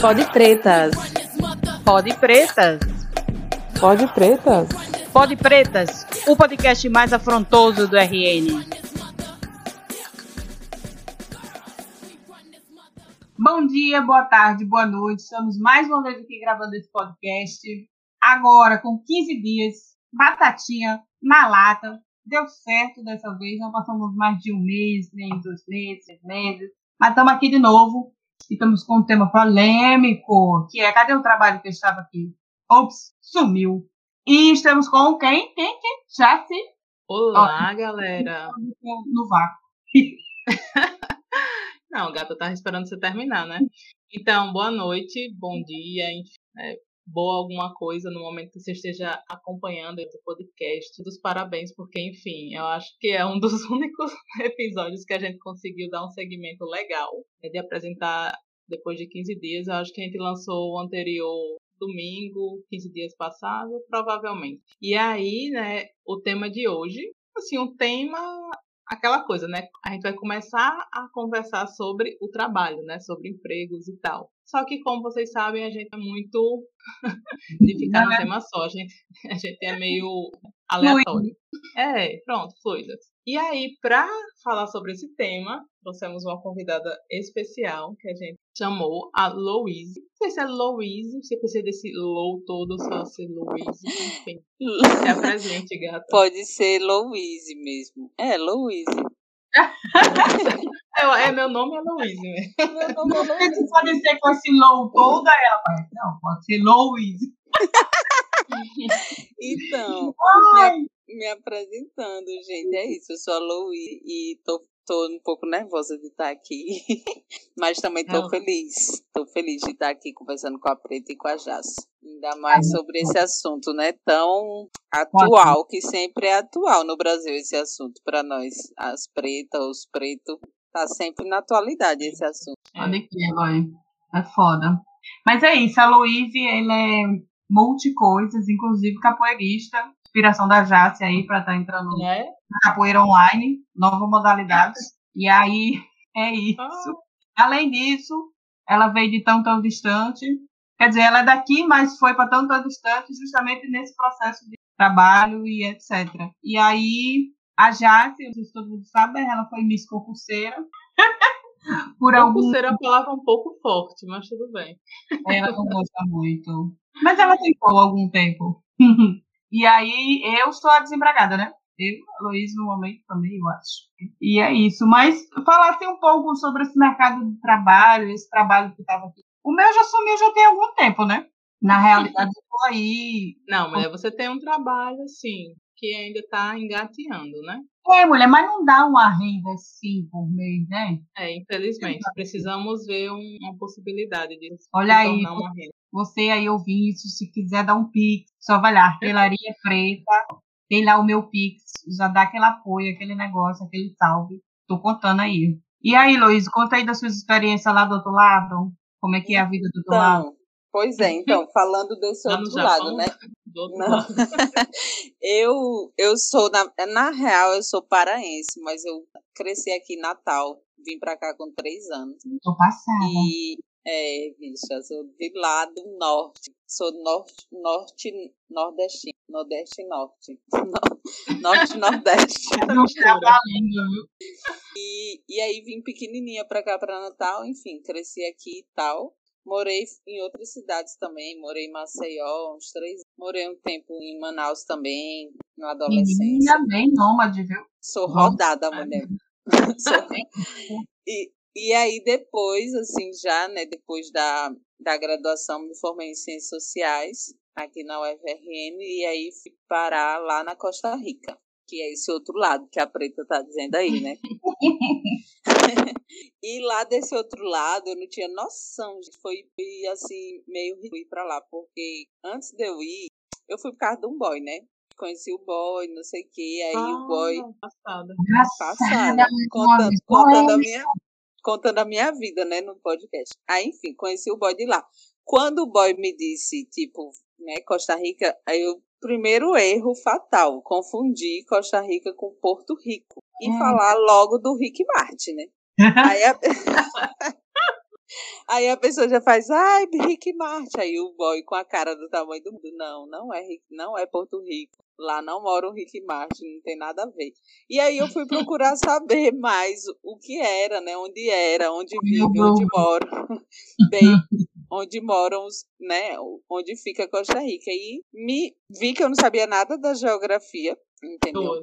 Pode pretas. Pode pretas. Pode pretas. Pode pretas. O podcast mais afrontoso do RN. Bom dia, boa tarde, boa noite. Estamos mais uma vez aqui gravando esse podcast. Agora, com 15 dias, batatinha na lata. Deu certo dessa vez. Não passamos mais de um mês, nem dois meses, seis meses. Mas estamos aqui de novo estamos com um tema polêmico, que é cadê o trabalho que eu estava aqui? Ops, sumiu. E estamos com quem? Quem? Quem? Jace? Olá, Ó, galera. No, no vácuo. Não, gata, tá esperando você terminar, né? Então, boa noite, bom dia, é, boa alguma coisa no momento que você esteja acompanhando esse podcast. Dos parabéns, porque, enfim, eu acho que é um dos únicos episódios que a gente conseguiu dar um segmento legal né, de apresentar depois de 15 dias. Eu acho que a gente lançou o anterior domingo, 15 dias passados, provavelmente. E aí, né, o tema de hoje, assim, um tema aquela coisa, né? A gente vai começar a conversar sobre o trabalho, né? Sobre empregos e tal. Só que, como vocês sabem, a gente é muito de ficar no é? tema só. A gente, a gente é meio aleatório. É, pronto, fluida. E aí, para falar sobre esse tema, trouxemos uma convidada especial que a gente chamou a Louise. Não sei se é Louise, se precisa desse Lou todo, só ser Louise. Enfim, se apresente, gata. Pode ser Louise mesmo. É, Louise. é, é, meu nome é Louise, né? Meu nome é Louise. Pode ser com esse Lou toda ela. Não, pode ser Louise. então, me, me, apresentando, gente, é isso. Eu sou a Louise e tô, tô um pouco nervosa de estar aqui, mas também tô Não. feliz. Tô feliz de estar aqui conversando com a Preta e com a Jace. Ainda mais sobre esse assunto, né? Tão atual, que sempre é atual no Brasil esse assunto para nós, as pretas, os pretos. Tá sempre na atualidade esse assunto. Olha aqui, vai. É foda. Mas é isso, a Louise, ela é multi-coisas, inclusive capoeirista, inspiração da Jace aí para estar tá entrando é? na capoeira online, nova modalidade. E aí é isso. Ah. Além disso, ela veio de tão tão distante. Quer dizer, ela é daqui, mas foi para tão tão distante justamente nesse processo de trabalho e etc. E aí a Jace, não sei se todo mundo sabe, ela foi Miss Concurseira. Por algum... é uma palavra um pouco forte, mas tudo bem. Ela não gosta muito. Mas ela tentou algum tempo. e aí eu estou a desempregada, né? Eu, a Luiz, no momento também, eu acho. E é isso. Mas falasse um pouco sobre esse mercado de trabalho, esse trabalho que estava aqui. O meu já sumiu já tem algum tempo, né? Na realidade, eu tô aí. Não, mas você tem um trabalho, assim, que ainda está engateando, né? É, mulher, mas não dá uma renda assim por mês, né? É, infelizmente. Precisamos ver um, uma possibilidade de Olha aí, uma renda. Você aí ouvindo isso, se quiser dar um pix, só vai lá, Artelaria Preta, tem lá o meu pix, já dá aquele apoio, aquele negócio, aquele salve. Tô contando aí. E aí, Luiz, conta aí das suas experiências lá do outro lado. Como é que é a vida do outro então, lado? Pois é, então, falando desse outro lado, né? Outro Não. Lado. eu, eu sou, na, na real, eu sou paraense, mas eu cresci aqui em Natal, vim pra cá com três anos. Tô passada. E, é, bicha, sou de lá do norte. Sou norte, norte, nordestino, nordeste norte. norte, nordeste. e, e aí vim pequenininha pra cá, pra Natal, enfim, cresci aqui e tal. Morei em outras cidades também, morei em Maceió uns três Morei um tempo em Manaus também, na adolescência. Menina bem nômade, viu? Sou rodada, mulher. Sou... e, e aí depois, assim, já, né, depois da, da graduação, me formei em Ciências Sociais aqui na UFRN e aí fui parar lá na Costa Rica que é esse outro lado que a preta tá dizendo aí, né? e lá desse outro lado eu não tinha noção, foi assim, meio ir pra lá, porque antes de eu ir, eu fui por causa de um boy, né? Conheci o boy, não sei o que, aí ah, o boy. Passada. Passada. Contando, contando, a minha, contando a minha vida, né, no podcast. Aí, enfim, conheci o boy de lá. Quando o boy me disse, tipo, né, Costa Rica, aí eu primeiro erro fatal, confundir Costa Rica com Porto Rico e hum. falar logo do Rick Martin, né? Aí a... Aí a pessoa já faz, ai, Rick Martin. Aí o boy com a cara do tamanho do mundo. Não, não é, não é Porto Rico. Lá não mora o Rick Martin, não tem nada a ver. E aí eu fui procurar saber mais o que era, né? Onde era, onde vive, onde mora. Bem, onde moram os, né? Onde fica Costa Rica. E me vi que eu não sabia nada da geografia, entendeu?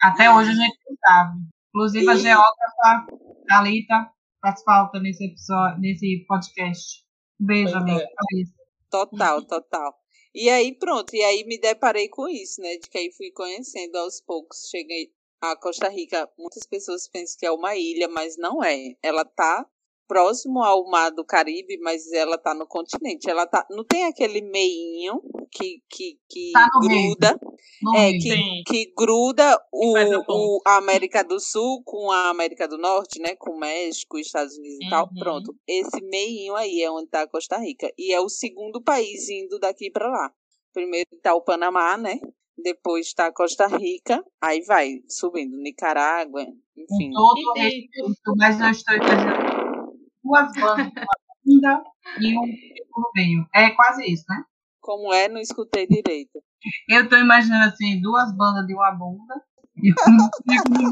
Até hoje a gente não sabe. Inclusive e... a geógrafa Thalita faz falta nesse episódio, nesse podcast. Um beijo, amiga. É. Total, total. E aí, pronto, e aí me deparei com isso, né? De que aí fui conhecendo aos poucos. Cheguei a Costa Rica, muitas pessoas pensam que é uma ilha, mas não é. Ela tá próximo ao mar do Caribe, mas ela tá no continente. Ela tá, não tem aquele meinho que que, que tá gruda, é que, que gruda o, o a América do Sul com a América do Norte, né, com o México, Estados Unidos uhum. e tal. Uhum. Pronto, esse meinho aí é onde tá Costa Rica e é o segundo país indo daqui para lá. Primeiro tá o Panamá, né? Depois está Costa Rica, aí vai subindo Nicarágua, enfim. Todo respeito, mas eu estou fazendo duas bandas, uma bunda e um no meio. É quase isso, né? Como é? Não escutei direito. Eu tô imaginando assim, duas bandas de uma bunda e um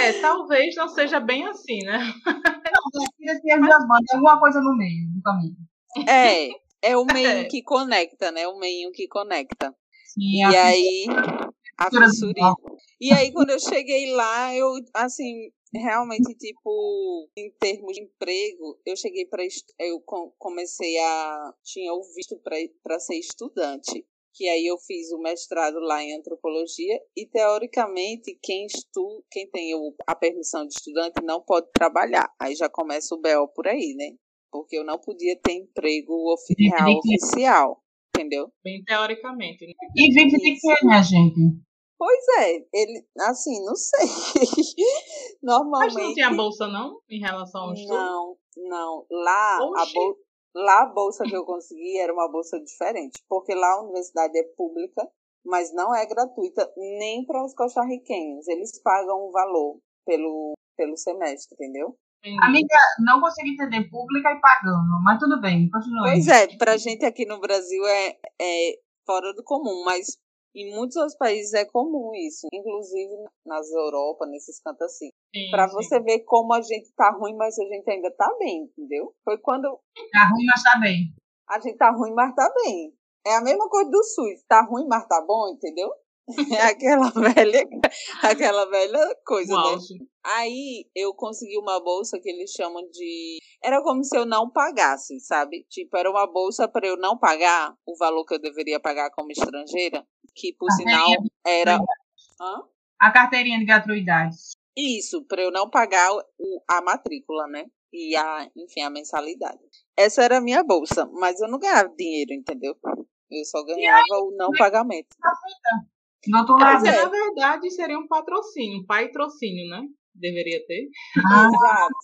É, talvez não seja bem assim, né? Não, as duas bandas, alguma coisa no meio do caminho. É, é o meio é. que conecta, né? O meio que conecta. Sim, e aí, a fissurinha. E aí, quando eu cheguei lá, eu, assim, realmente, tipo, em termos de emprego, eu cheguei para. Eu comecei a. Tinha o visto para ser estudante. Que aí eu fiz o mestrado lá em antropologia e teoricamente quem estu, quem tem a permissão de estudante não pode trabalhar. Aí já começa o BO por aí, né? Porque eu não podia ter emprego real oficial, entendeu? Bem teoricamente. Né? E vive de quê, minha gente? Pois é, ele, assim, não sei. Normalmente. Mas não tinha bolsa, não, em relação ao estudo? Não, não. Lá a, bol... lá, a bolsa que eu consegui era uma bolsa diferente, porque lá a universidade é pública, mas não é gratuita nem para os costarriquenhos. Eles pagam um valor pelo, pelo semestre, entendeu? Amiga, não consegui entender pública e pagando, mas tudo bem, continue. Pois é, pra gente aqui no Brasil é, é fora do comum, mas em muitos outros países é comum isso, inclusive nas Europa, nesses cantos assim. Para você ver como a gente tá ruim, mas a gente ainda tá bem, entendeu? Foi quando. Tá ruim, mas tá bem. A gente tá ruim, mas tá bem. É a mesma coisa do SUS. Tá ruim, mas tá bom, entendeu? É aquela velha, aquela velha coisa, Uau. né? Aí eu consegui uma bolsa que eles chamam de. Era como se eu não pagasse, sabe? Tipo, era uma bolsa para eu não pagar o valor que eu deveria pagar como estrangeira que por sinal era. Hã? A carteirinha de gratuidade. Isso, para eu não pagar o, a matrícula, né? E a, enfim, a mensalidade. Essa era a minha bolsa, mas eu não ganhava dinheiro, entendeu? Eu só ganhava aí, o não pagamento. Do outro lado, é. na verdade, seria um patrocínio, um patrocínio, né? Deveria ter. Ah, Exato.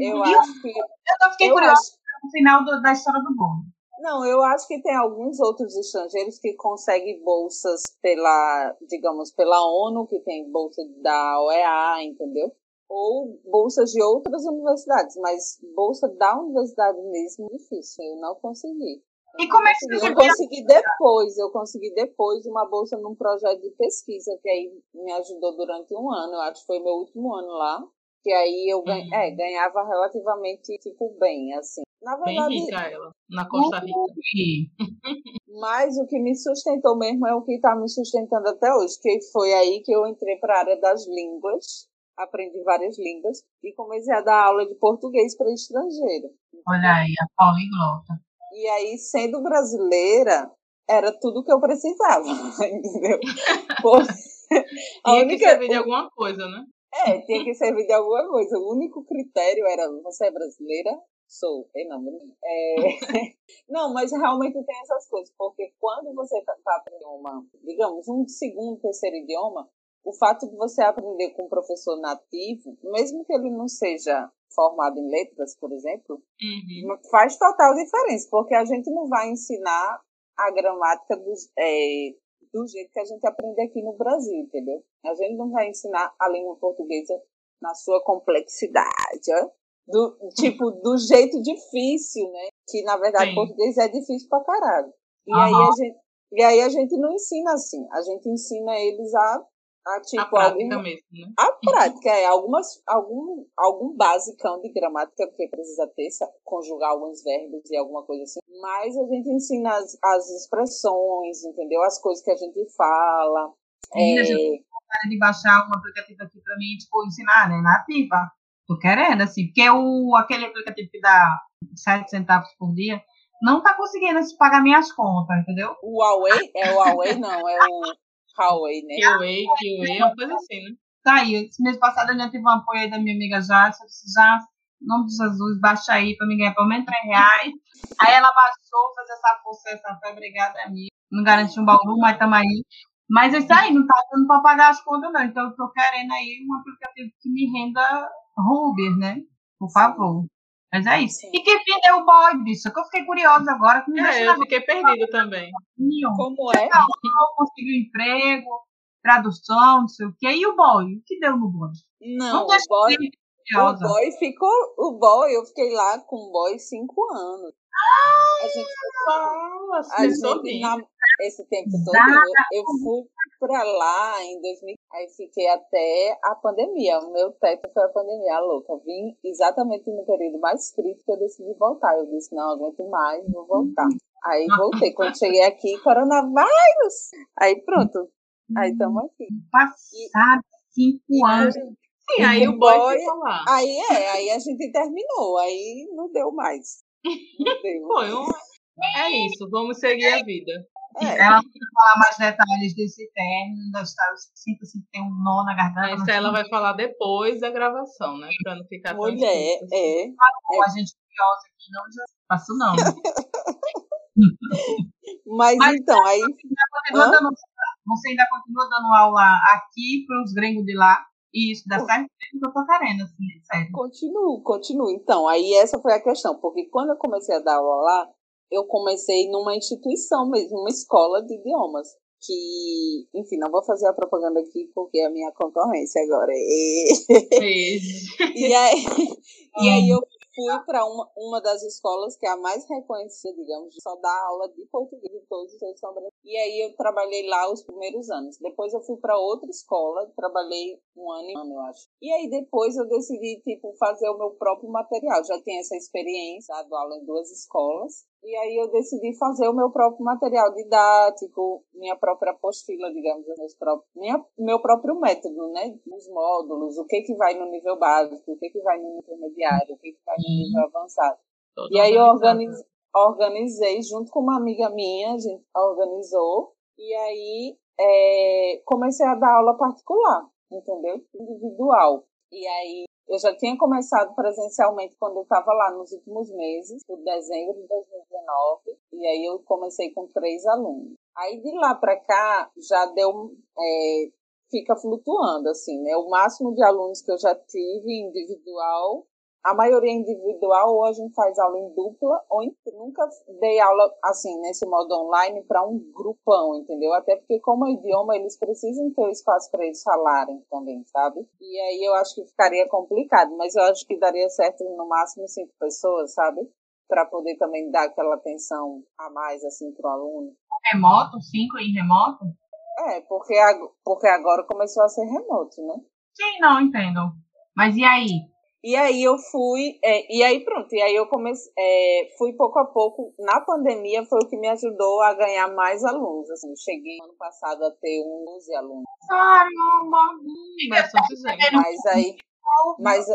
Eu acho que. Eu fiquei curiosa acho... no final do, da história do bolo. Não, eu acho que tem alguns outros estrangeiros que conseguem bolsas pela, digamos, pela ONU, que tem bolsa da OEA, entendeu? Ou bolsas de outras universidades, mas bolsa da universidade mesmo é difícil, eu não consegui. E como é que você Eu consegui depois, eu consegui depois uma bolsa num projeto de pesquisa, que aí me ajudou durante um ano, eu acho que foi meu último ano lá, que aí eu ganha, uhum. é, ganhava relativamente, tipo, bem, assim. Na verdade, Bem rica ela, na Costa Rica. Mas o que me sustentou mesmo é o que está me sustentando até hoje, que foi aí que eu entrei para a área das línguas, aprendi várias línguas e comecei a dar aula de português para estrangeiro. Olha aí, a poliglota. E aí, sendo brasileira, era tudo que eu precisava, entendeu? Por... tinha única... que servir de alguma coisa, né? É, tinha que servir de alguma coisa. O único critério era você é brasileira, Sou, tem não. É... não, mas realmente tem essas coisas, porque quando você está tá aprendendo uma, digamos, um segundo, terceiro idioma, o fato de você aprender com um professor nativo, mesmo que ele não seja formado em letras, por exemplo, uhum. faz total diferença, porque a gente não vai ensinar a gramática do, é, do jeito que a gente aprende aqui no Brasil, entendeu? A gente não vai ensinar a língua portuguesa na sua complexidade, ó do, tipo, do jeito difícil, né? Que na verdade Sim. português é difícil pra caralho. E uhum. aí a gente e aí a gente não ensina assim, a gente ensina eles a, a tipo a prática algum, mesmo, né? A prática é algumas algum algum basicão de gramática porque precisa ter conjugar alguns verbos e alguma coisa assim. Mas a gente ensina as, as expressões, entendeu? As coisas que a gente fala. Sim, é... gente de baixar um aplicativo aqui para mim, tipo, ensinar, né? Nativa. Tô querendo, assim, porque o, aquele aplicativo que dá 7 centavos por dia, não tá conseguindo pagar minhas contas, entendeu? O Huawei? É o Huawei, não, é o Huawei, né? Huawei, Huawei, é uma coisa assim, né? Tá aí, esse mês passado eu já tive um apoio aí da minha amiga Jace, eu disse, já, em nome de Jesus, baixa aí pra me ganhar pelo menos 3 reais. Aí ela baixou, fez essa força, essa fé, obrigada, amiga. Não garantiu um baú, mas tamo aí. Mas isso aí, não tá dando pra pagar as contas, não. Então eu tô querendo aí um aplicativo que me renda Uber, né? Por favor. Mas é isso. Sim. E que fim deu o boy, bicho? Que eu fiquei curiosa agora. Que é, eu fiquei perdido também. Como é? Conseguiu emprego, tradução, não sei o quê. E o boy? O que deu no boy? Não, o boy, o boy ficou. O boy, eu fiquei lá com o boy cinco anos. Ah, a gente, fala, a gente na, esse tempo todo, eu, eu fui para lá em 2000, aí fiquei até a pandemia. O meu teto foi a pandemia, a louca. Vim exatamente no período mais crítico, eu decidi voltar. Eu disse, não, aguento mais, vou voltar. Aí voltei. Quando cheguei aqui, coronavírus! Aí pronto. Aí estamos aqui. Passado cinco anos. Sim, aí o boy, boy Aí é, aí a gente terminou, aí não deu mais. Não deu. Foi um... É isso, vamos seguir a vida. É. Ela vai falar mais detalhes desse término, das sinto assim que tem um nó na garganta. Isso ela vai falar depois da gravação, né? Pra não ficar Mulher, tão é, é, A gente curiosa aqui, não já faço não. Mas, Mas, então, aí. Dando, você ainda continua dando aula aqui para os gringos de lá? E isso dá certo? Eu tô querendo, assim, sério. Continuo, continuo. Então, aí essa foi a questão, porque quando eu comecei a dar aula lá, eu comecei numa instituição mesmo, uma escola de idiomas. Que, enfim, não vou fazer a propaganda aqui porque é a minha concorrência agora. E, e, aí, e aí eu fui para uma, uma das escolas que é a mais reconhecida, digamos, só dá aula de português de todos os seus E aí eu trabalhei lá os primeiros anos. Depois eu fui para outra escola, trabalhei um ano e um ano, eu acho. E aí depois eu decidi, tipo, fazer o meu próprio material. Já tinha essa experiência, dado aula em duas escolas. E aí eu decidi fazer o meu próprio material didático, minha própria apostila, digamos, meus próprios, minha, meu próprio método, né? Os módulos, o que que vai no nível básico, o que que vai no intermediário, o que que vai no nível avançado. E aí eu organizei, organizei, junto com uma amiga minha, a gente organizou, e aí é, comecei a dar aula particular, entendeu? Individual. E aí eu já tinha começado presencialmente quando eu estava lá nos últimos meses, por dezembro de 2019, e aí eu comecei com três alunos. Aí de lá para cá já deu, é, fica flutuando assim, né? O máximo de alunos que eu já tive individual a maioria é individual, ou a gente faz aula em dupla, ou em, nunca dei aula assim, nesse modo online, para um grupão, entendeu? Até porque, como é idioma, eles precisam ter o espaço para eles falarem também, sabe? E aí eu acho que ficaria complicado, mas eu acho que daria certo no máximo cinco pessoas, sabe? Para poder também dar aquela atenção a mais, assim, para o aluno. Remoto? Cinco em remoto? É, porque, porque agora começou a ser remoto, né? Sim, não, entendo. Mas e aí? E aí eu fui, é, e aí pronto, e aí eu comecei, é, fui pouco a pouco, na pandemia foi o que me ajudou a ganhar mais alunos, assim, cheguei ano passado a ter 11 alunos. Caramba! Mas aí, mas,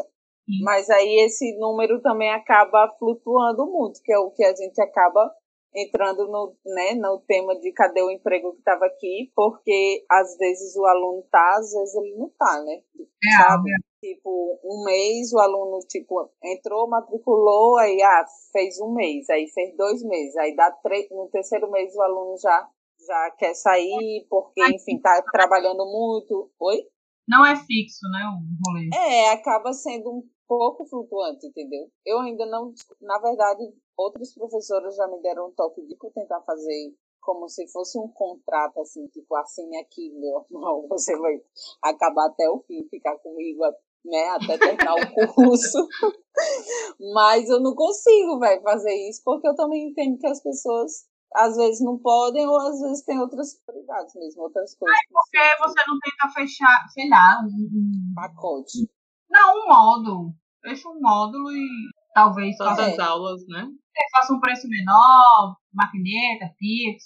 mas aí esse número também acaba flutuando muito, que é o que a gente acaba entrando no, né, no tema de cadê o emprego que estava aqui, porque às vezes o aluno tá, às vezes ele não tá, né? É, sabe? É. Tipo, um mês o aluno, tipo, entrou, matriculou, aí ah, fez um mês, aí fez dois meses, aí dá três, no terceiro mês o aluno já, já quer sair, porque, enfim, tá trabalhando muito. Oi? Não é fixo, né, o rolê? É, acaba sendo um pouco flutuante, entendeu? Eu ainda não, na verdade, outros professores já me deram um toque de tentar fazer como se fosse um contrato, assim, tipo, assine aqui, meu irmão, você vai acabar até o fim, ficar comigo né? Até terminar o curso. Mas eu não consigo, velho, fazer isso, porque eu também entendo que as pessoas às vezes não podem, ou às vezes tem outras prioridades mesmo, outras coisas. É porque você não tenta fechar, sei lá, um pacote. Não, um módulo. Fecha um módulo e talvez Todas faça as aulas, né? É, faça um preço menor, maquineta, Pix,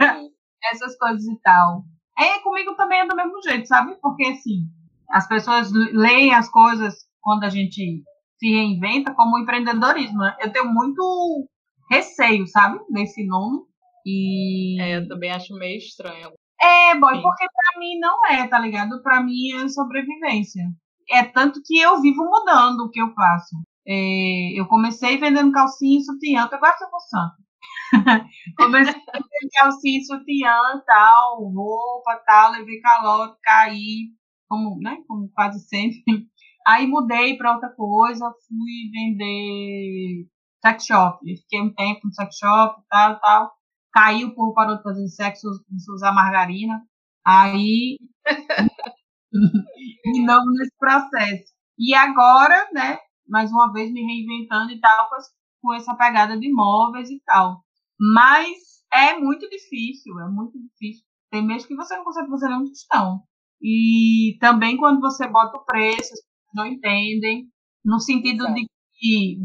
essas coisas e tal. É, comigo também é do mesmo jeito, sabe? Porque assim, as pessoas leem as coisas quando a gente se reinventa como empreendedorismo. Né? Eu tenho muito receio, sabe? Desse nome. E... É, eu também acho meio estranho. É, boy, Sim. porque pra mim não é, tá ligado? Pra mim é sobrevivência. É tanto que eu vivo mudando o que eu faço. É, eu comecei vendendo calcinha e sutiã, eu gosto de santo. comecei vendendo calcinha e sutiã tal, roupa tal, levei calote, caí, como, né, como quase sempre. Aí mudei para outra coisa, fui vender sex shop. fiquei um tempo no sex shop, tal, tal. Caiu, o povo parou de fazer sexo, começou usar margarina. Aí, e não nesse processo. E agora, né, mais uma vez me reinventando e tal, com essa pegada de imóveis e tal. Mas é muito difícil, é muito difícil. Tem mês que você não consegue fazer nenhum tostão. E também quando você bota o preço, as pessoas não entendem, no sentido de que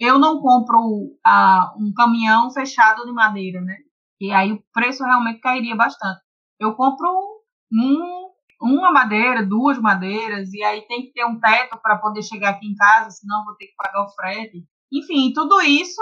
eu não compro a, um caminhão fechado de madeira, né? E aí o preço realmente cairia bastante. Eu compro um, uma madeira, duas madeiras, e aí tem que ter um teto para poder chegar aqui em casa, senão vou ter que pagar o frete. Enfim, tudo isso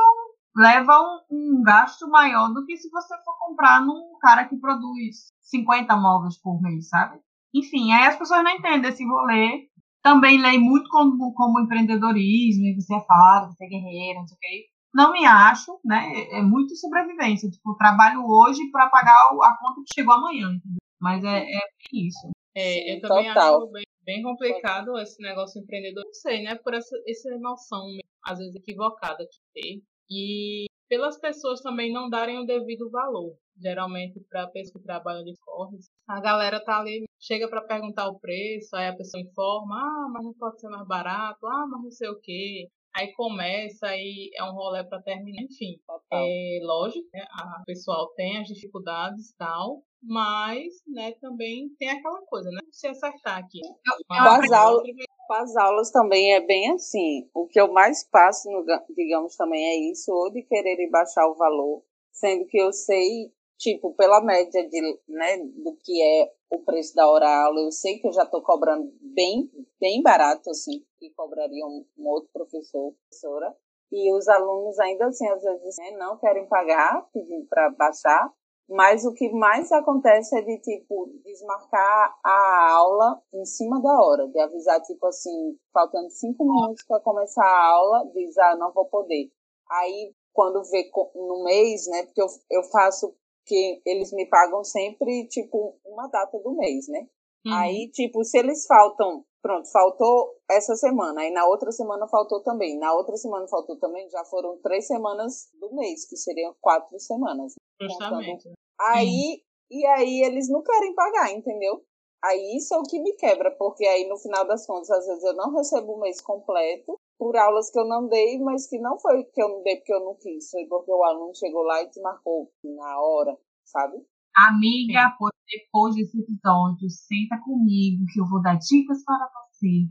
leva um, um gasto maior do que se você for comprar num cara que produz 50 móveis por mês, sabe? Enfim, aí as pessoas não entendem esse rolê. Também leio muito como, como empreendedorismo, e você é fala, você é guerreira, não sei o quê. Não me acho, né? É, é muito sobrevivência. Tipo, trabalho hoje para pagar a conta que chegou amanhã, entendeu? Mas é, é isso. É, eu também Total. acho bem, bem, complicado esse negócio empreendedor. Não sei, né? Por essa, essa noção, às vezes, equivocada que tem. E pelas pessoas também não darem o devido valor geralmente para pessoas que trabalham de corres. A galera tá ali, chega para perguntar o preço, aí a pessoa informa, ah, mas não pode ser mais barato, ah, mas não sei o quê. Aí começa, aí é um rolê para terminar, enfim. É lógico, né, a pessoal tem as dificuldades e tal, mas, né, também tem aquela coisa, né, se acertar aqui. Com as, aulas, com as aulas também é bem assim. O que eu mais passo, no, digamos, também é isso, ou de querer baixar o valor, sendo que eu sei tipo, pela média de, né, do que é o preço da hora aula, eu sei que eu já estou cobrando bem, bem barato, assim, que cobraria um, um outro professor, professora. E os alunos ainda assim, às vezes, né, não querem pagar, pedindo para baixar. Mas o que mais acontece é de, tipo, desmarcar a aula em cima da hora, de avisar, tipo assim, faltando cinco minutos para começar a aula, diz, ah, não vou poder. Aí, quando vê no mês, né, porque eu, eu faço que eles me pagam sempre, tipo, uma data do mês, né? Uhum. Aí, tipo, se eles faltam, pronto, faltou essa semana, aí na outra semana faltou também, na outra semana faltou também, já foram três semanas do mês, que seriam quatro semanas. Justamente. Aí, e aí eles não querem pagar, entendeu? Aí isso é o que me quebra, porque aí no final das contas, às vezes eu não recebo o mês completo, por aulas que eu não dei, mas que não foi que eu não dei porque eu não quis, foi porque o aluno chegou lá e desmarcou na hora, sabe? Amiga, depois desse episódio, senta comigo que eu vou dar dicas para você.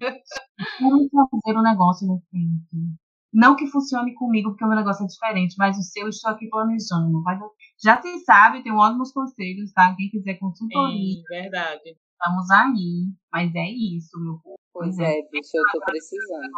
Como fazer o um negócio no tempo. Não que funcione comigo, porque o meu negócio é diferente, mas o seu eu estou aqui planejando. Já se sabe, tem ótimos conselhos, tá? Quem quiser consultoria. Sim, verdade. Estamos aí. Mas é isso, meu povo. Pois, pois é, é, bicho, eu tô precisando.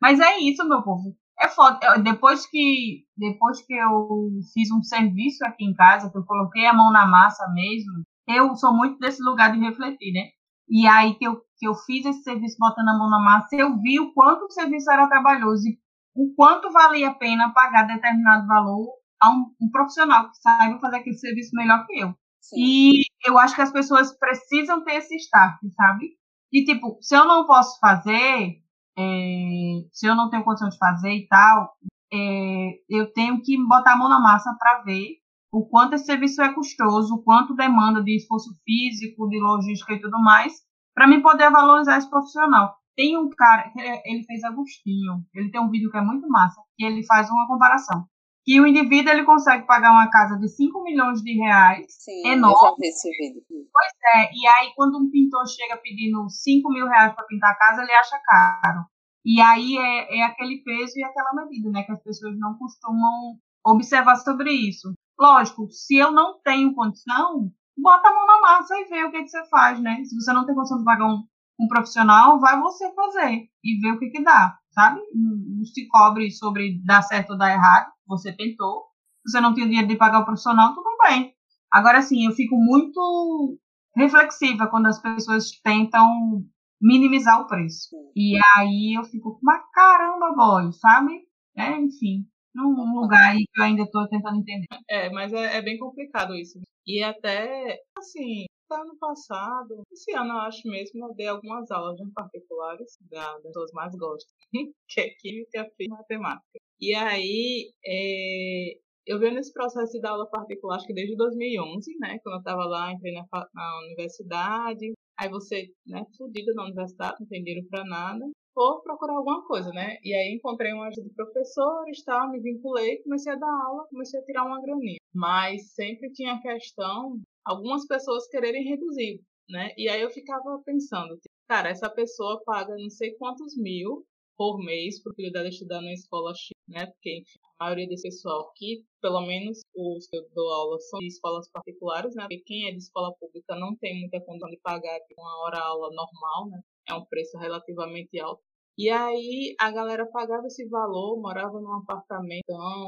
Mas é isso, meu povo. É foda. depois que, depois que eu fiz um serviço aqui em casa, que eu coloquei a mão na massa mesmo, eu sou muito desse lugar de refletir, né? E aí que eu, que eu fiz esse serviço botando a mão na massa, eu vi o quanto o serviço era trabalhoso e o quanto valia a pena pagar determinado valor a um, um profissional que saiba fazer aquele serviço melhor que eu. Sim. E eu acho que as pessoas precisam ter esse start, sabe? E, tipo, se eu não posso fazer, é, se eu não tenho condição de fazer e tal, é, eu tenho que botar a mão na massa para ver o quanto esse serviço é custoso, o quanto demanda de esforço físico, de logística e tudo mais, para mim poder valorizar esse profissional. Tem um cara, ele fez Agostinho, ele tem um vídeo que é muito massa, que ele faz uma comparação. Que o indivíduo ele consegue pagar uma casa de 5 milhões de reais, Sim, enorme. eu já vi esse vídeo. Pois é, e aí quando um pintor chega pedindo 5 mil reais para pintar a casa, ele acha caro. E aí é, é aquele peso e aquela medida, né? Que as pessoas não costumam observar sobre isso. Lógico, se eu não tenho condição, bota a mão na massa e vê o que, que você faz, né? Se você não tem condição de pagar um, um profissional, vai você fazer e ver o que, que dá, sabe? Não, se cobre sobre dar certo ou dar errado, você tentou. Se você não tem dinheiro de pagar o profissional, tudo bem. Agora, assim, eu fico muito reflexiva quando as pessoas tentam minimizar o preço. E aí eu fico, mas caramba, boy, sabe? É, enfim, num lugar aí que eu ainda estou tentando entender. É, mas é, é, bem complicado isso. E até, assim, ano passado, esse ano eu acho mesmo, eu dei algumas aulas em particulares da, das pessoas mais gostam, que é Química, Física e Matemática. E aí, é, eu venho nesse processo de dar aula particular, acho que desde 2011, né? Quando eu estava lá, entrei na, na universidade, Aí você, né, fudida na universidade, não tem dinheiro pra nada, vou procurar alguma coisa, né? E aí encontrei uma ajuda de professores, tal, me vinculei, comecei a dar aula, comecei a tirar uma graninha. Mas sempre tinha a questão, algumas pessoas quererem reduzir, né? E aí eu ficava pensando, cara, essa pessoa paga não sei quantos mil por mês para o filho dela estudar na escola X, né? Porque a maioria desse pessoal aqui, pelo menos os que eu dou aula são de escolas particulares, né? Porque quem é de escola pública não tem muita condição de pagar uma hora aula normal, né? É um preço relativamente alto. E aí a galera pagava esse valor, morava num apartamento,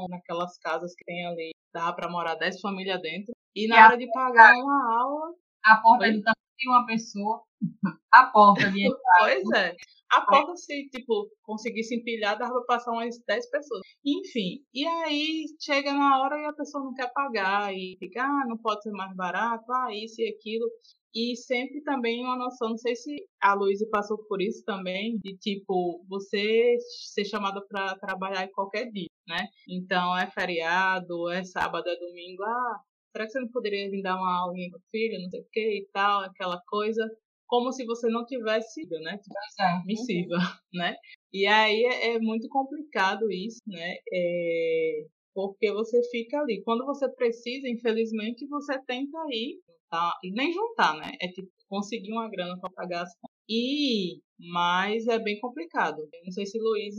naquelas casas que tem ali, dá para morar 10 famílias dentro. E na e hora de pagar uma aula. A porta do tamanho de uma pessoa. A porta de entrar. Pois é. A porta, se, tipo, conseguisse empilhar, dava pra passar umas 10 pessoas. Enfim, e aí chega na hora e a pessoa não quer pagar, e fica, ah, não pode ser mais barato, ah, isso e aquilo. E sempre também uma noção, não sei se a Luísa passou por isso também, de tipo, você ser chamada para trabalhar em qualquer dia, né? Então é feriado, é sábado, é domingo, ah, será que você não poderia vir dar uma aula com o filho, não sei o que e tal, aquela coisa como se você não tivesse sido, né? Tipo, missiva, né? E aí é, é, muito complicado isso, né? É, porque você fica ali. Quando você precisa, infelizmente, você tenta ir, tá? E nem juntar, né? É tipo conseguir uma grana para pagar as contas. E, mas é bem complicado. Eu não sei se Luiz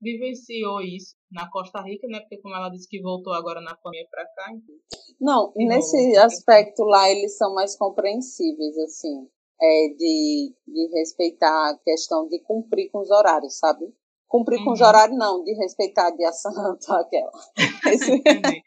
vivenciou isso na Costa Rica, né? Porque como ela disse que voltou agora na pandemia para cá. Então... Não, nesse aspecto lá eles são mais compreensíveis, assim é, de, de respeitar a questão de cumprir com os horários, sabe? Cumprir uhum. com os uhum. horários, não, de respeitar dia santo, aquela.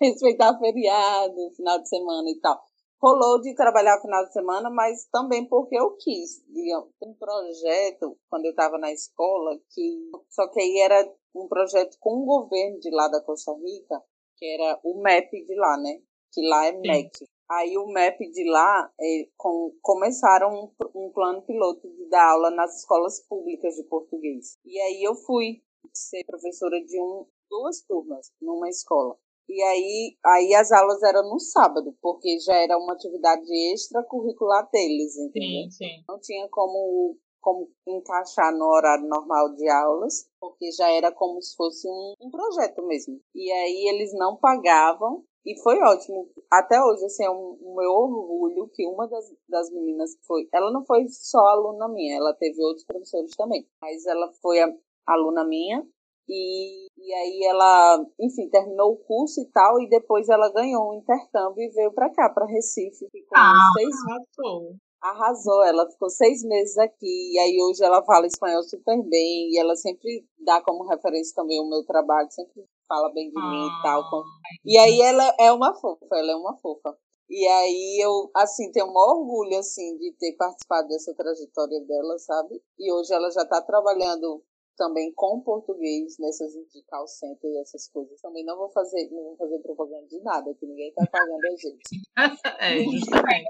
respeitar feriado, final de semana e tal. Rolou de trabalhar final de semana, mas também porque eu quis. Digamos, um projeto, quando eu estava na escola, que só que aí era um projeto com o governo de lá da Costa Rica, que era o MEP de lá, né? Que lá é MEC. Aí o MEP de lá é, com, começaram um, um, plano piloto de dar aula nas escolas públicas de português. E aí eu fui ser professora de um, duas turmas numa escola. E aí, aí as aulas eram no sábado, porque já era uma atividade extracurricular deles, entendeu? Sim, sim. Não tinha como, como encaixar no horário normal de aulas, porque já era como se fosse um, um projeto mesmo. E aí eles não pagavam e foi ótimo. Até hoje, assim, é um, um meu orgulho que uma das, das meninas que foi. Ela não foi só aluna minha, ela teve outros professores também. Mas ela foi a, aluna minha. E, e aí ela, enfim, terminou o curso e tal. E depois ela ganhou um intercâmbio e veio pra cá, pra Recife. Ficou ah, seis meses. Arrasou, ela ficou seis meses aqui, e aí hoje ela fala espanhol super bem, e ela sempre dá como referência também o meu trabalho, sempre fala bem de mim e tal. Com... E aí ela é uma fofa, ela é uma fofa. E aí eu, assim, tenho um orgulho, assim, de ter participado dessa trajetória dela, sabe? E hoje ela já está trabalhando também com português nessas de call center e essas coisas. Também não vou fazer, não vou fazer propaganda de nada, que ninguém está pagando a gente. é, justamente.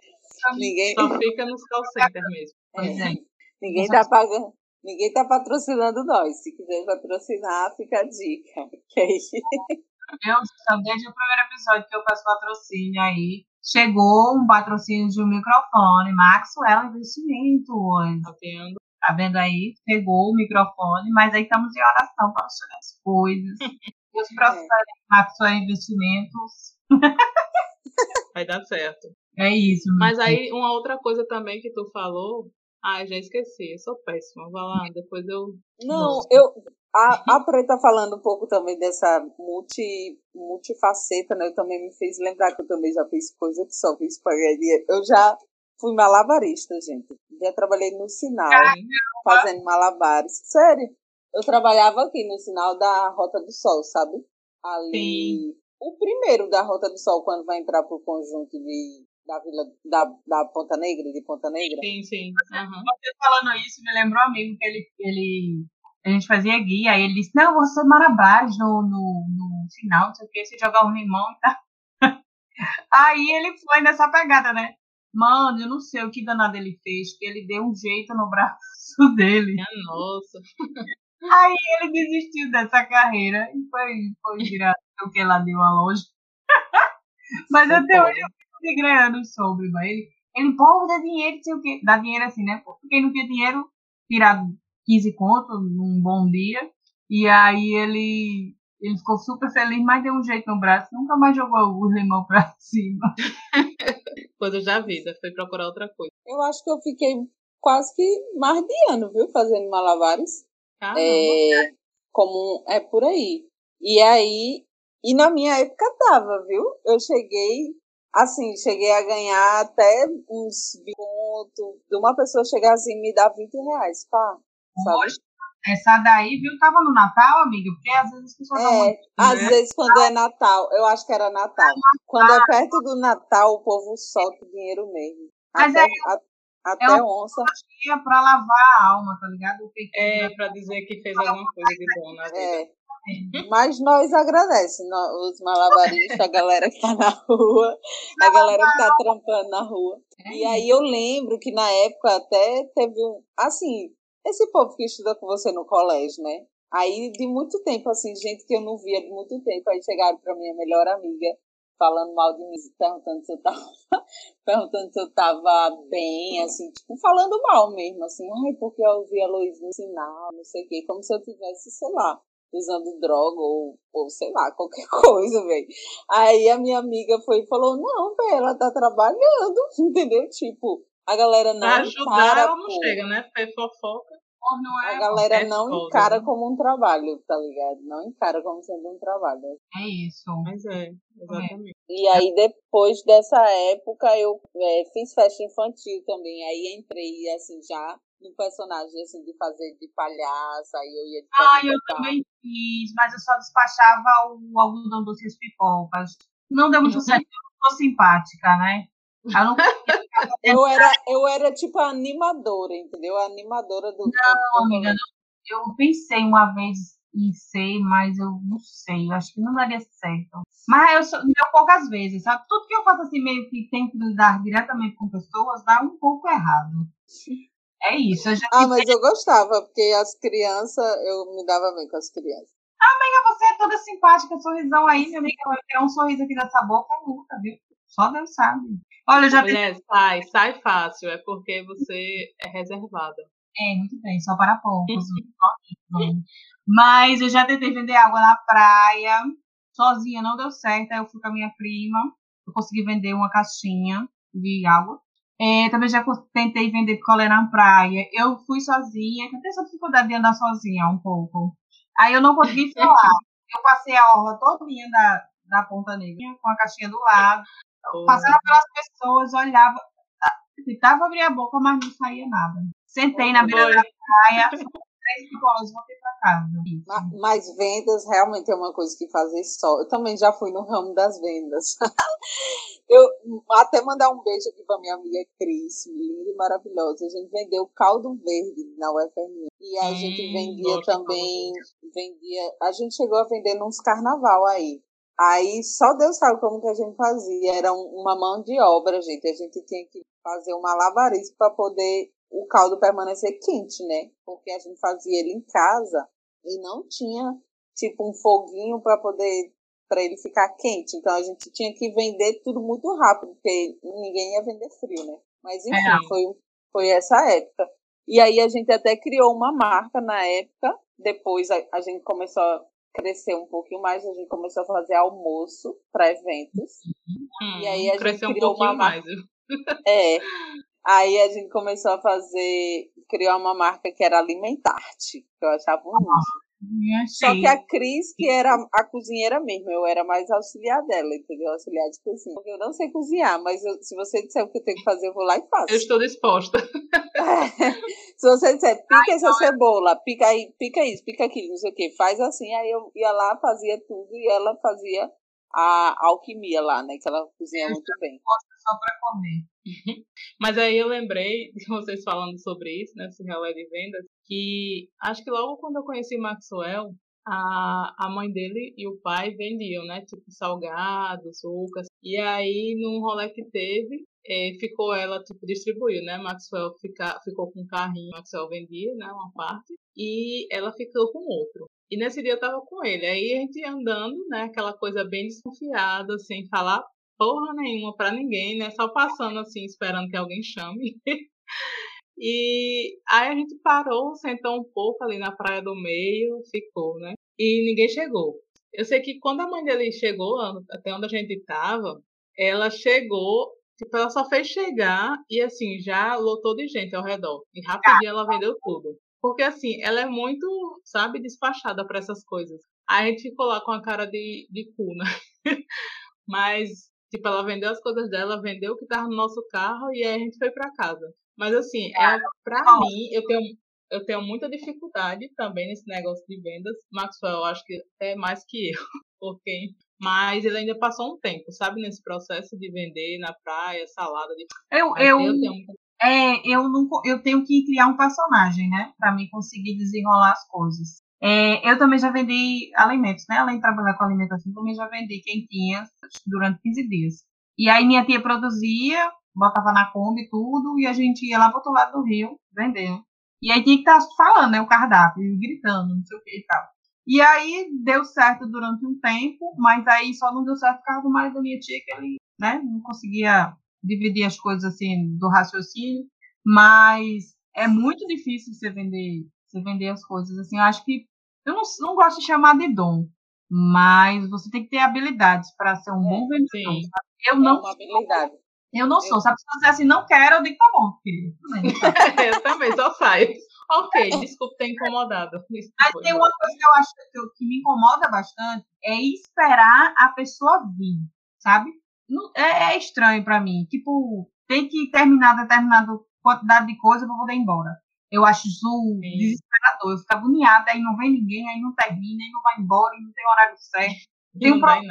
ninguém... Só fica nos call center mesmo. É, ninguém está pagando, Ninguém tá patrocinando nós. Se quiser patrocinar, fica a dica. Aí... Eu, desde o primeiro episódio que eu faço patrocínio aí, chegou um patrocínio de um microfone, Maxwell Investimento hoje. Tá vendo? Tá vendo aí? Pegou o microfone, mas aí estamos em oração para as coisas. E os próximos é. investimentos. Vai dar certo. É isso. Mas aí, uma outra coisa também que tu falou. Ah, já esqueci, eu sou péssima. Vai lá, depois eu. Não, eu. A, a Preta falando um pouco também dessa multi, multifaceta, né? Eu também me fez lembrar que eu também já fiz coisa que só fiz pagaria. Eu já fui malabarista, gente. Já trabalhei no sinal, fazendo malabares. Sério, eu trabalhava aqui no sinal da Rota do Sol, sabe? Ali. Sim. O primeiro da Rota do Sol, quando vai entrar pro conjunto de, da Vila da, da Ponta Negra, de Ponta Negra. Sim, sim. Uhum. Você falando isso me lembrou um amigo que ele, ele a gente fazia guia, aí ele disse, não, você marabares no, no, no final, não sei o que, você jogar um limão e tal. aí ele foi nessa pegada, né? Mano, eu não sei o que danado ele fez, que ele deu um jeito no braço dele. Nossa. Aí ele desistiu dessa carreira e foi, foi virar o que lá deu a loja. Mas Não até pode. hoje eu fico ganhando sobre, mas ele, ele, pô, dá dinheiro, sei o quê. Dá dinheiro assim, né? Porque não tinha dinheiro, tirado 15 contos num bom dia. E aí ele, ele ficou super feliz, mas deu um jeito no braço. Nunca mais jogou o limão pra cima. Coisa da vida, foi procurar outra coisa. Eu acho que eu fiquei quase que mais de ano, viu? Fazendo malabares. É, como é por aí. E aí, e na minha época tava, viu? Eu cheguei, assim, cheguei a ganhar até uns 20 pontos. De uma pessoa chegar assim e me dar 20 reais, pá. Sabe? Essa daí, viu, tava no Natal, amiga? Porque às vezes as pessoas É, muito, às né? vezes quando é Natal, eu acho que era Natal. É quando é perto do Natal, o povo solta o dinheiro mesmo. Mas até, é, até é onça. para lavar a alma, tá ligado? É, para dizer que fez alguma coisa de bom na vida. É. Mas nós agradecemos, os malabaristas, a galera que tá na rua, a galera que tá trampando na rua. É e aí eu lembro que na época até teve um. Assim, esse povo que estuda com você no colégio, né? Aí, de muito tempo, assim, gente que eu não via de muito tempo, aí chegaram pra minha melhor amiga, falando mal de mim, perguntando se eu tava, perguntando se eu tava bem, assim, tipo, falando mal mesmo, assim, ai, porque eu ouvi a Luiz no sinal, não sei o quê, como se eu tivesse, sei lá, usando droga ou, ou sei lá, qualquer coisa, velho. Aí a minha amiga foi e falou, não, velho, ela tá trabalhando, entendeu? Tipo, a galera não pra ajudar, ela não chega, né? Foi fofoca. É, a galera é não foda, encara né? como um trabalho, tá ligado? Não encara como sendo um trabalho. É isso. Mas é, exatamente. E aí, depois dessa época, eu é, fiz festa infantil também. Aí entrei, assim, já no personagem, assim, de fazer de palhaça. Aí eu ia de Ah, eu também fiz, mas eu só despachava o algodão doce pipocas. Não deu muito certo, eu sou simpática, né? Eu, não... eu, era, eu era tipo a animadora, entendeu? A animadora do. Não, amiga, não. eu pensei uma vez em ser, mas eu não sei, eu acho que não daria certo. Mas eu sou, deu poucas vezes, sabe? Tudo que eu faço assim, meio que tem que lidar diretamente com pessoas, dá um pouco errado. É isso. ah, mas eu gostava, porque as crianças, eu me dava bem com as crianças. Ah, amiga, você é toda simpática, sorrisão aí, minha amiga, vai tirar um sorriso aqui dessa boca, nunca, viu? Só Deus sabe. Olha, já Mulher, sai, sai fácil, é porque você é reservada. É, muito bem, só para poucos. Mas eu já tentei vender água na praia, sozinha não deu certo, aí eu fui com a minha prima, eu consegui vender uma caixinha de água. É, também já tentei vender picolé na praia. Eu fui sozinha, que eu tenho essa dificuldade de andar sozinha um pouco. Aí eu não consegui falar. Eu passei a orla todinha da, da Ponta Negra, com a caixinha do lado. Passava pelas pessoas, olhava, tentava abrir a boca, mas não saía nada. Sentei na beira da praia, três e voltei para casa. Mas, mas, vendas realmente é uma coisa que fazer só. Eu também já fui no ramo das vendas. eu até mandar um beijo aqui para minha amiga Cris, linda e maravilhosa. A gente vendeu caldo verde na UFRN. E a hum, gente vendia também, vendia, a gente chegou a vender nos carnaval aí. Aí só Deus sabe como que a gente fazia. Era uma mão de obra, gente. A gente tinha que fazer um malabarismo para poder o caldo permanecer quente, né? Porque a gente fazia ele em casa e não tinha tipo um foguinho para poder para ele ficar quente. Então a gente tinha que vender tudo muito rápido, porque ninguém ia vender frio, né? Mas enfim, é. foi, foi essa época. E aí a gente até criou uma marca na época. Depois a, a gente começou a crescer um pouquinho mais, a gente começou a fazer almoço para eventos. Hum, e aí a gente criou um uma marca. Mais. É. Aí a gente começou a fazer, criou uma marca que era Alimentarte, que eu achava um luxo. Só que a Cris, que era a cozinheira mesmo, eu era mais auxiliar dela, entendeu? Auxiliar de cozinha. Porque eu não sei cozinhar, mas eu, se você disser o que eu tenho que fazer, eu vou lá e faço. Eu estou disposta. se você disser, pica Ai, essa não, cebola, pica aí, pica isso, pica aquilo, não sei o que, faz assim, aí eu ia lá, fazia tudo e ela fazia a alquimia lá, né? Que ela cozinha muito bem. Só para comer. Mas aí eu lembrei de vocês falando sobre isso, né? Esse relé de vendas, que acho que logo quando eu conheci Maxwell, a, a mãe dele e o pai vendiam, né? Tipo, salgados, sucas. E aí, num rolê que teve, é, ficou ela, tipo, distribuiu, né? Maxwell fica, ficou com um carrinho, Maxwell vendia, né? Uma parte. E ela ficou com outro. E nesse dia eu tava com ele. Aí a gente andando, né? Aquela coisa bem desconfiada, sem falar porra nenhuma para ninguém, né? Só passando assim, esperando que alguém chame. e aí a gente parou, sentou um pouco ali na praia do meio, ficou, né? E ninguém chegou. Eu sei que quando a mãe dele chegou, até onde a gente tava, ela chegou, tipo, ela só fez chegar e assim, já lotou de gente ao redor. E rapidinho ela vendeu tudo. Porque assim, ela é muito, sabe, despachada para essas coisas. Aí a gente ficou lá com a cara de, de cu, né? Mas Tipo, ela vendeu as coisas dela, vendeu o que tava no nosso carro e aí a gente foi para casa. Mas assim, é, pra mim, eu tenho, eu tenho muita dificuldade também nesse negócio de vendas. Maxwell, eu acho que é mais que eu. Porque, mas ele ainda passou um tempo, sabe, nesse processo de vender na praia, salada de. Eu, eu, eu, tenho... é, eu, não, eu tenho que criar um personagem, né? Pra mim conseguir desenrolar as coisas. É, eu também já vendi alimentos, né? Além de trabalhar com alimentação, também já vendi quentinhas durante 15 dias. E aí minha tia produzia, botava na Kombi tudo, e a gente ia lá pro outro lado do rio vendendo. E aí tinha que estar tá falando, né? O cardápio, gritando, não sei o que e tal. E aí deu certo durante um tempo, mas aí só não deu certo por causa do marido da minha tia, que ele né, não conseguia dividir as coisas assim do raciocínio. Mas é muito difícil você vender, você vender as coisas assim. Eu acho que eu não, não gosto de chamar de dom, mas você tem que ter habilidades para ser um é, bom vendedor. Eu é não uma habilidade. Eu não sou. Se você assim, não quero, eu digo, tá bom, filho. eu também, só saio. Ok, desculpe ter incomodado. Mas tem uma coisa que eu acho que, que, me incomoda bastante, é esperar a pessoa vir, sabe? Não, é, é estranho para mim. Tipo, tem que terminar determinada quantidade de coisa para poder ir embora. Eu acho isso Sim. desesperador. Eu fico agoniada, aí não vem ninguém, aí não termina, aí não vai embora, aí não tem horário certo. Tem um pro... nada.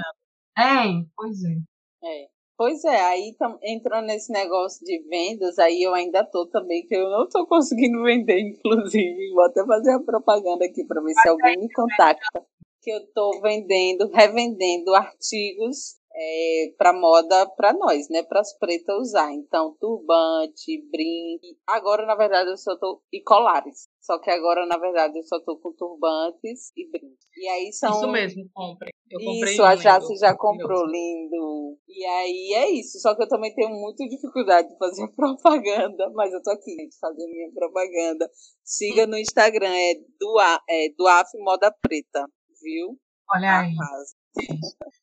É, pois é. É. Pois é, aí entrando nesse negócio de vendas, aí eu ainda tô também, que eu não tô conseguindo vender, inclusive. Vou até fazer a propaganda aqui para ver se alguém me contacta. Que eu tô vendendo, revendendo artigos é, para moda para nós, né? Para as pretas usar. Então, turbante, brinque. Agora, na verdade, eu só tô. E colares. Só que agora, na verdade, eu só tô com turbantes e brincos. E aí são. Isso mesmo, compre. Eu comprei isso, a Jace já comprou, lindo. E aí é isso. Só que eu também tenho muita dificuldade de fazer propaganda, mas eu tô aqui, gente, fazendo minha propaganda. Siga no Instagram, é do, é do Moda Preta, viu? Olha aí.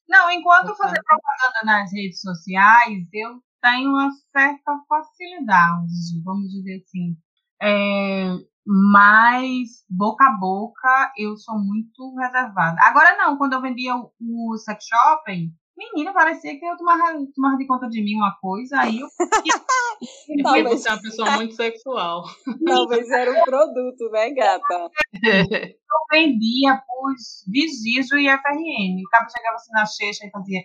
Não, enquanto fazer propaganda nas redes sociais, eu tenho uma certa facilidade, vamos dizer assim. É, mas boca a boca eu sou muito reservada. Agora não, quando eu vendia o, o sex shopping, menina, parecia que eu tomava, tomava de conta de mim uma coisa, aí eu. Talvez você é uma pessoa muito sexual. Talvez era um produto, né, gata? Eu vendia por Vigiso e FRN. O cara chegava assim na checha e fazia.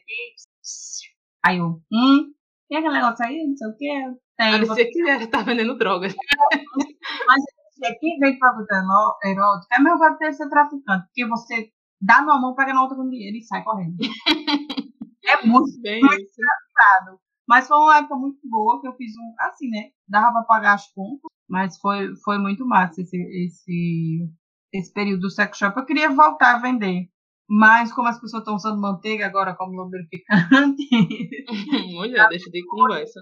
Aí eu, hum, tem aquele negócio aí, não sei o quê. Tem, Parecia você... que tá vendendo drogas. Mas quem vem para a erótica é melhor ter ser traficante, porque você dá numa mão, pega na outra com dinheiro e sai correndo. é muito, Bem muito engraçado. Mas foi uma época muito boa que eu fiz um. Assim, né? Dava para pagar as contas, mas foi, foi muito massa esse, esse, esse período do sex shop. Eu queria voltar a vender. Mas como as pessoas estão usando manteiga agora como lubrificante. Mulher, deixa de conversa.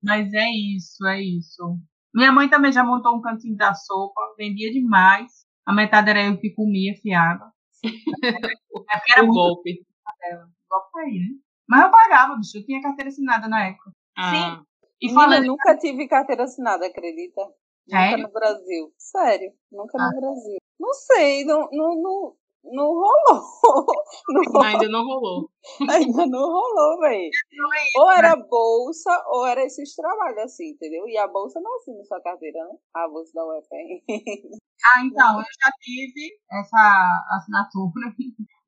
Mas é isso, é isso. Minha mãe também já montou um cantinho da sopa, vendia demais. A metade era eu que comia fiada. era o golpe. Dela. Golpe aí, né? Mas eu pagava, bicho. Eu tinha carteira assinada na época. Ah. Sim. E falei, nunca tive carteira assinada, acredita? Sério? Nunca no Brasil. Sério, nunca ah. no Brasil. Não sei, não, não, não, não rolou. Não Ainda não rolou. Ainda não rolou, velho. Ou era bolsa, ou era esses trabalhos assim, entendeu? E a bolsa não assina sua carteira, né? A bolsa da UFM. Ah, então, eu já tive essa assinatura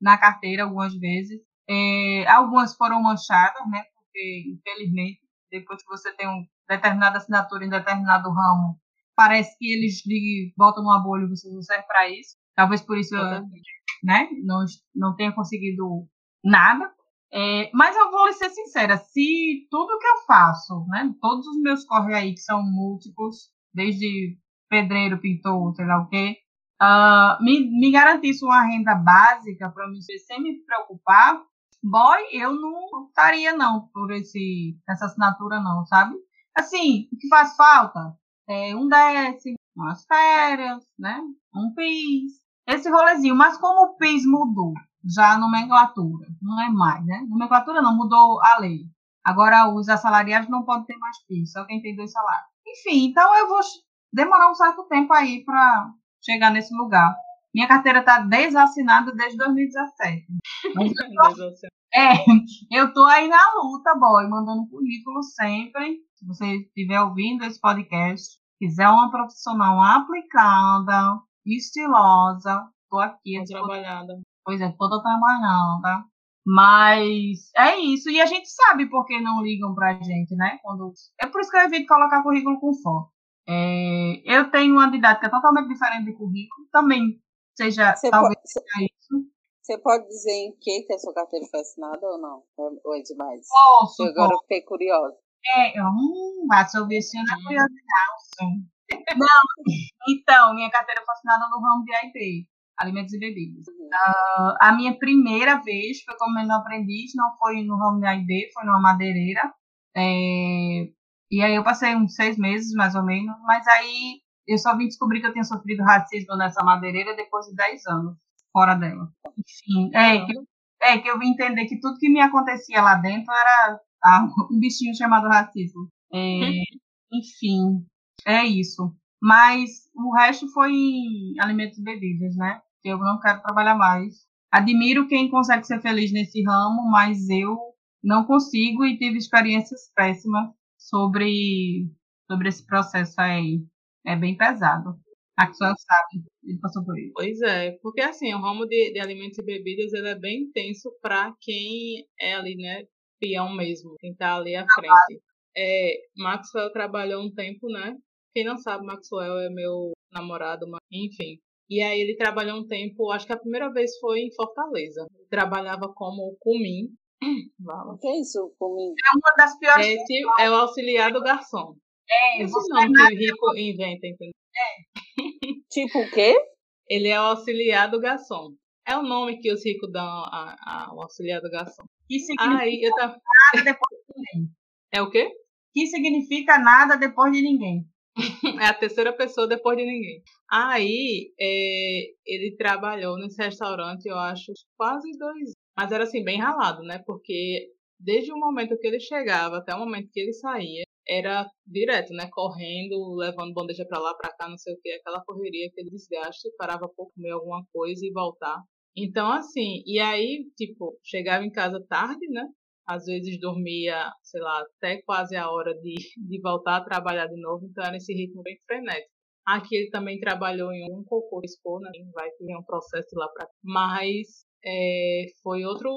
na carteira algumas vezes. É, algumas foram manchadas, né? Porque, infelizmente, depois que você tem uma determinada assinatura em determinado ramo, parece que eles lhe botam uma bolha e você não serve para isso. Talvez por isso eu né, não, não tenha conseguido nada. É, mas eu vou ser sincera, se tudo que eu faço, né, todos os meus corre aí, que são múltiplos, desde pedreiro, pintor, sei lá o quê, uh, me, me garantisse uma renda básica para mim sem me preocupar, boy, eu não estaria não por esse, essa assinatura não, sabe? Assim, o que faz falta é um décimo, umas férias, né? Um PIS, esse rolezinho. Mas como o PIS mudou, já a nomenclatura, não é mais, né? Nomenclatura não, mudou a lei. Agora os assalariados não podem ter mais PIS, só quem tem dois salários. Enfim, então eu vou demorar um certo tempo aí para chegar nesse lugar. Minha carteira está desassinada desde 2017. Mas eu tô, é, eu tô aí na luta, boy, mandando currículo sempre. Se você estiver ouvindo esse podcast, quiser uma profissional aplicada, estilosa, tô aqui. Trabalhada. Pois é, toda trabalhada. Mas é isso. E a gente sabe por que não ligam pra gente, né? Quando... É por isso que eu evito colocar currículo com foto. É... Eu tenho uma didática totalmente diferente de currículo. Também seja, você talvez pode, seja isso. Você pode dizer em que, que a sua carteira foi assinada ou não? Ou é demais? Posso. Eu agora fiquei curiosa. É, hum, vai sobre isso na curiosidade. Não, então, minha carteira foi assinada no ramo de AIP, alimentos e bebidas. Uh, a minha primeira vez foi como menor aprendiz, não foi no ramo de AIB, foi numa madeireira. É, e aí eu passei uns seis meses, mais ou menos, mas aí eu só vim descobrir que eu tinha sofrido racismo nessa madeireira depois de dez anos fora dela. Enfim, é que, é que eu vim entender que tudo que me acontecia lá dentro era ah, um bichinho chamado racismo. É, uhum. enfim, é isso. Mas o resto foi em alimentos e bebidas, né? Eu não quero trabalhar mais. Admiro quem consegue ser feliz nesse ramo, mas eu não consigo e tive experiências péssimas sobre, sobre esse processo aí. É bem pesado. A pessoa sabe, ele passou por isso. Pois é, porque assim, o ramo de, de alimentos e bebidas ele é bem intenso para quem é ali, né, peão mesmo, quem tá ali à frente. É, Maxwell trabalhou um tempo, né, quem não sabe, Maxwell é meu namorado, enfim. E aí ele trabalhou um tempo, acho que a primeira vez foi em Fortaleza. trabalhava como cumim. O que é isso, cumim? É uma das piores. É, tipo, é o auxiliar do garçom. É, Esse nome que o rico inventa, entendeu? É. tipo o quê? Ele é o auxiliar do garçom. É o nome que os ricos dão ao auxiliar do garçom. Que significa aí, eu tava... nada depois de ninguém. É o quê? Que significa nada depois de ninguém. é a terceira pessoa depois de ninguém. Aí é, ele trabalhou nesse restaurante, eu acho, quase dois Mas era assim, bem ralado, né? Porque desde o momento que ele chegava até o momento que ele saía, era direto, né? Correndo, levando bandeja para lá, para cá, não sei o que, aquela correria, aquele desgaste, parava para comer alguma coisa e voltar. Então, assim, e aí, tipo, chegava em casa tarde, né? Às vezes dormia, sei lá, até quase a hora de, de voltar a trabalhar de novo, então era esse ritmo bem frenético. Aqui ele também trabalhou em um cocô expor, né? Vai ter um processo lá para. Mas é, foi outro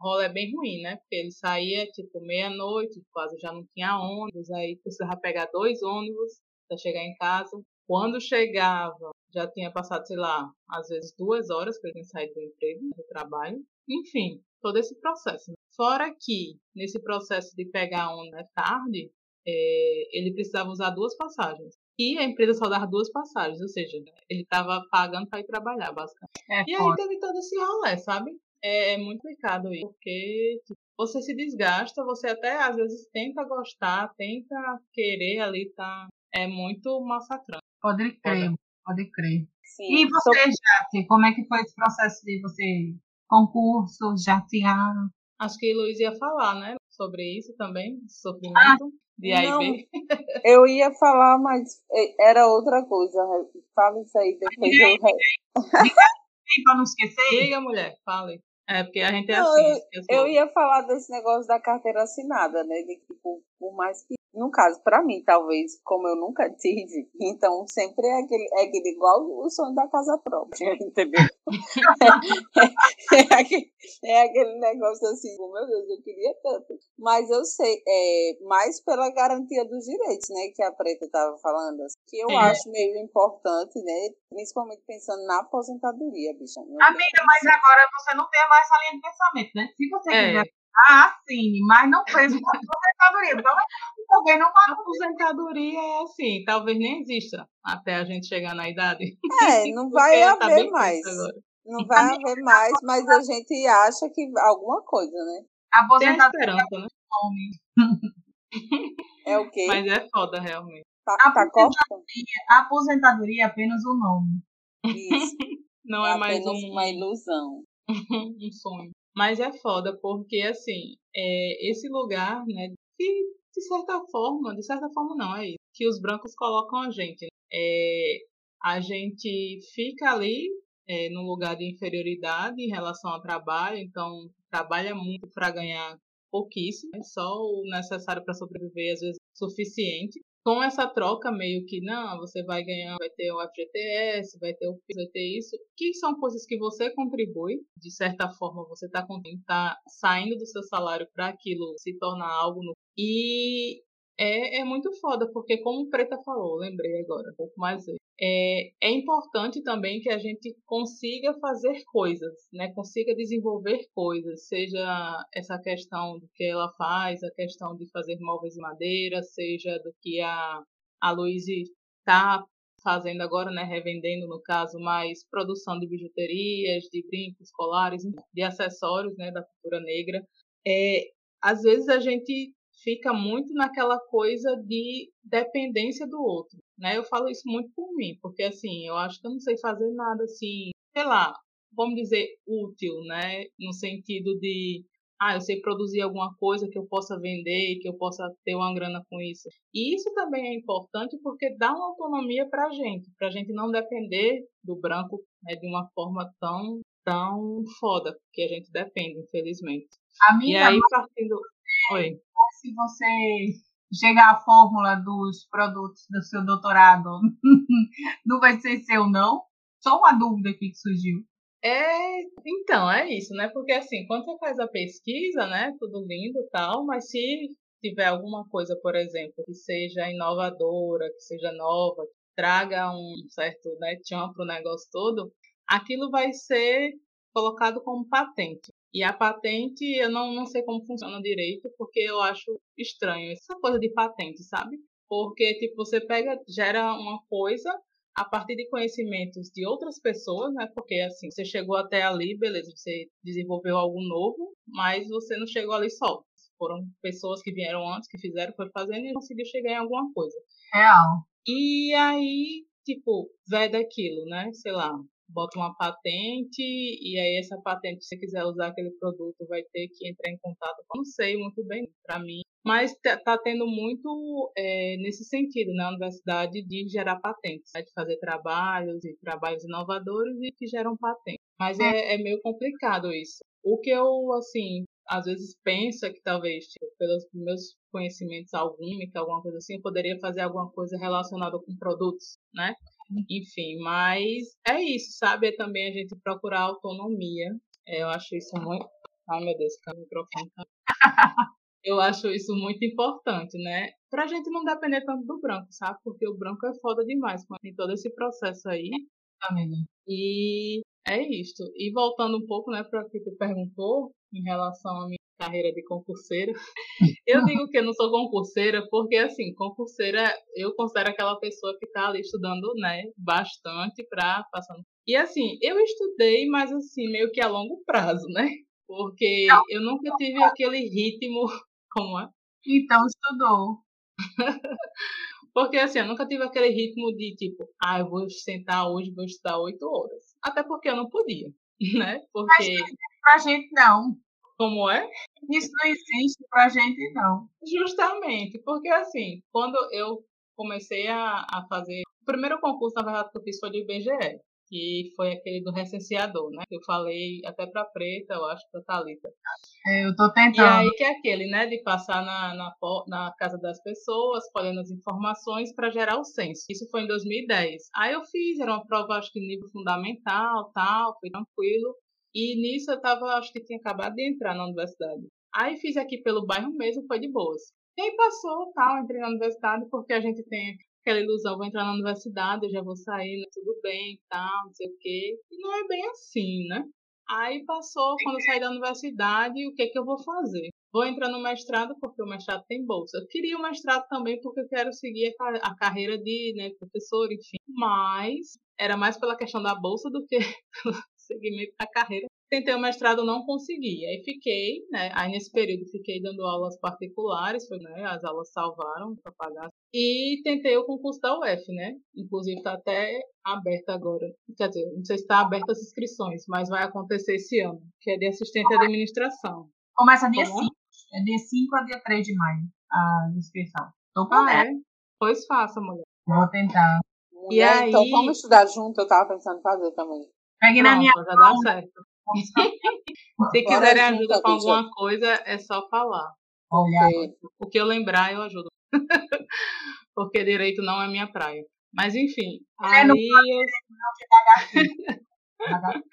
rolê bem ruim, né? Porque ele saía tipo meia-noite, quase já não tinha ônibus, aí precisava pegar dois ônibus para chegar em casa. Quando chegava, já tinha passado, sei lá, às vezes duas horas que ele tinha saído do emprego, do trabalho. Enfim, todo esse processo. Fora que, nesse processo de pegar um né, tarde, é, ele precisava usar duas passagens. E a empresa só dava duas passagens, ou seja, ele estava pagando para ir trabalhar, basicamente. É, e aí teve todo esse rolê, sabe? É, é muito complicado isso, porque tipo, você se desgasta, você até às vezes tenta gostar, tenta querer ali, tá. é muito massacrante. Pode crer, pode crer. Sim, e você, sou... Jati, como é que foi esse processo de você, concurso, jatear? Acho que Luiz ia falar, né, sobre isso também, sofrimento ah, de A não, e B. Eu ia falar, mas era outra coisa. Fala isso aí, depois eu... Para não esquecer. Diga, mulher, fale. É, porque a gente é não, assim. Eu, eu, ia falar desse negócio da carteira assinada, né? De que, por, por mais que no caso, para mim, talvez, como eu nunca tive, então sempre é aquele, é aquele igual o sonho da casa própria, entendeu? é, é, aquele, é, aquele, negócio assim, oh, meu Deus, eu queria tanto. Mas eu sei, é, mais pela garantia dos direitos, né, que a Preta estava falando, assim, que eu é. acho meio importante, né, principalmente pensando na aposentadoria, bicha. Amiga, mas agora você não tem mais essa linha de pensamento, né? Se você é. quiser ah, sim, mas não fez uma aposentadoria. Então, também não A aposentadoria é assim, talvez nem exista até a gente chegar na idade. É, não vai tá haver mais. Não vai haver mais, mas a gente acha que alguma coisa, né? Aposentadoria esperança, né? É o quê? Mas é foda, realmente. Tá, tá aposentadoria, aposentadoria é apenas o um nome. Isso. Não é, é mais um... uma ilusão. um sonho. Mas é foda, porque assim, é, esse lugar, né, que de certa forma, de certa forma não, é isso, que os brancos colocam a gente. Né? É, a gente fica ali é, num lugar de inferioridade em relação ao trabalho, então trabalha muito para ganhar pouquíssimo, é só o necessário para sobreviver, às vezes suficiente com essa troca meio que, não, você vai ganhar, vai ter o FGTS, vai ter o FIS, vai ter isso, que são coisas que você contribui, de certa forma você está tá saindo do seu salário para aquilo se tornar algo no... E é, é muito foda, porque como o Preta falou, lembrei agora, um pouco mais é, é importante também que a gente consiga fazer coisas, né? Consiga desenvolver coisas, seja essa questão do que ela faz, a questão de fazer móveis de madeira, seja do que a, a Luíse está fazendo agora, né? Revendendo, no caso, mais produção de bijuterias, de brincos, colares, de acessórios, né? Da cultura negra. É, às vezes a gente fica muito naquela coisa de dependência do outro, né? Eu falo isso muito por mim, porque assim, eu acho que eu não sei fazer nada assim, sei lá, vamos dizer útil, né? No sentido de ah, eu sei produzir alguma coisa que eu possa vender, que eu possa ter uma grana com isso. E isso também é importante porque dá uma autonomia para a gente, para a gente não depender do branco né, de uma forma tão tão foda que a gente depende, infelizmente. Amiga, e aí partindo, oi se você chegar à fórmula dos produtos do seu doutorado, não vai ser seu, não? Só uma dúvida aqui que surgiu. É, então, é isso, né? Porque assim, quando você faz a pesquisa, né, tudo lindo e tal, mas se tiver alguma coisa, por exemplo, que seja inovadora, que seja nova, que traga um certo né, tchan para o negócio todo, aquilo vai ser colocado como patente. E a patente, eu não, não sei como funciona direito, porque eu acho estranho essa coisa de patente, sabe? Porque, tipo, você pega, gera uma coisa a partir de conhecimentos de outras pessoas, né? Porque, assim, você chegou até ali, beleza, você desenvolveu algo novo, mas você não chegou ali só. Foram pessoas que vieram antes, que fizeram, foi fazendo e conseguiu chegar em alguma coisa. Real. E aí, tipo, vai daquilo, né? Sei lá, bota uma patente e aí essa patente, se você quiser usar aquele produto, vai ter que entrar em contato. Não sei muito bem para mim, mas está tendo muito é, nesse sentido na universidade de gerar patentes, né? de fazer trabalhos e trabalhos inovadores e que geram patentes. Mas é, é meio complicado isso. O que eu, assim, às vezes penso é que talvez, tipo, pelos meus conhecimentos alquímica, alguma coisa assim, eu poderia fazer alguma coisa relacionada com produtos, né? Enfim, mas é isso, sabe? É também a gente procurar autonomia. É, eu acho isso muito. Ai, meu Deus, que o microfone eu acho isso muito importante, né? Pra gente não depender tanto do branco, sabe? Porque o branco é foda demais tem todo esse processo aí. Amiga. E é isto. E voltando um pouco, né, para o que tu perguntou em relação à minha carreira de concurseira. Eu digo que eu não sou concurseira porque, assim, concurseira eu considero aquela pessoa que está ali estudando, né, bastante para passar. E, assim, eu estudei, mas, assim, meio que a longo prazo, né? Porque eu nunca tive aquele ritmo. Como é? Então, estudou. Porque assim, eu nunca tive aquele ritmo de tipo, ah, eu vou sentar hoje, vou estudar oito horas. Até porque eu não podia, né? Porque. Mas pra gente não. Como é? Isso não existe pra gente, não. Justamente, porque assim, quando eu comecei a, a fazer. O primeiro concurso, na verdade, que eu fiz foi do IBGE que foi aquele do recenseador, né? Eu falei até pra Preta, eu acho, pra Thalita. É, eu tô tentando. E aí que é aquele, né? De passar na, na, na casa das pessoas, colhendo as informações para gerar o censo. Isso foi em 2010. Aí eu fiz, era uma prova, acho que nível fundamental, tal, foi tranquilo. E nisso eu tava, acho que tinha acabado de entrar na universidade. Aí fiz aqui pelo bairro mesmo, foi de boas. E aí passou, tal, entrei na universidade porque a gente tem aquela ilusão, vou entrar na universidade, eu já vou sair, né, tudo bem, tal, não sei o quê. E não é bem assim, né? Aí passou, quando eu saí da universidade, o que que eu vou fazer? Vou entrar no mestrado porque o mestrado tem bolsa. Eu queria o mestrado também porque eu quero seguir a, carreira de né, professor, enfim. Mas era mais pela questão da bolsa do que segmento da carreira Tentei o mestrado, não consegui. Aí fiquei, né? Aí nesse período fiquei dando aulas particulares, foi, né? As aulas salvaram para pagar. E tentei o concurso da UF, né? Inclusive está até aberto agora. Quer dizer, não sei se está aberto as inscrições, mas vai acontecer esse ano, que é de assistente à administração. Começa dia 5. É dia 5 a dia 3 de maio a inscrição. Tô com ah, é? Pois faça, mulher. Vou tentar. E aí... Então vamos estudar junto, eu tava pensando em fazer também. Pegue na minha já dá certo. Se quiserem ajuda com alguma coisa, é só falar. Porque o que eu lembrar, eu ajudo. Porque direito não é minha praia. Mas enfim, é, aí eu...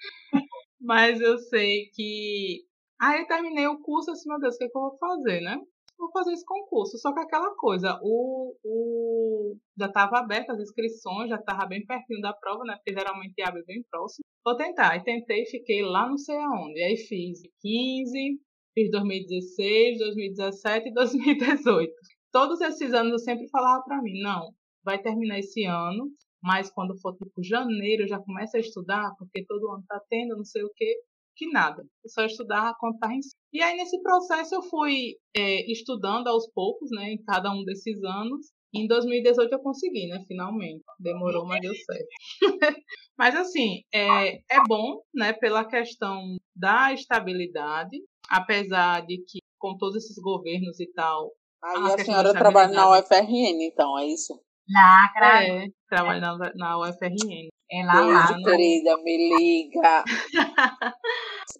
Mas eu sei que. Aí eu terminei o curso assim, meu Deus, o que, é que eu vou fazer, né? Vou fazer esse concurso. Só que aquela coisa, o, o... já estava aberta as inscrições, já estava bem pertinho da prova, né? Porque geralmente abre bem próximo. Vou tentar. E tentei, fiquei lá não sei aonde. Aí fiz 15, fiz 2016, 2017 e 2018. Todos esses anos eu sempre falava para mim, não, vai terminar esse ano, mas quando for tipo janeiro eu já começo a estudar, porque todo ano tá tendo não sei o quê, que nada. Eu só estudava quando estava em E aí nesse processo eu fui é, estudando aos poucos, né, em cada um desses anos, em 2018 eu consegui, né? Finalmente. Demorou, mas deu certo. mas assim, é, é bom, né? Pela questão da estabilidade, apesar de que com todos esses governos e tal. Aí a, a senhora trabalha na UFRN, então, é isso? Lacra. É, trabalha na, na UFRN. É lá, lá. querida, me liga.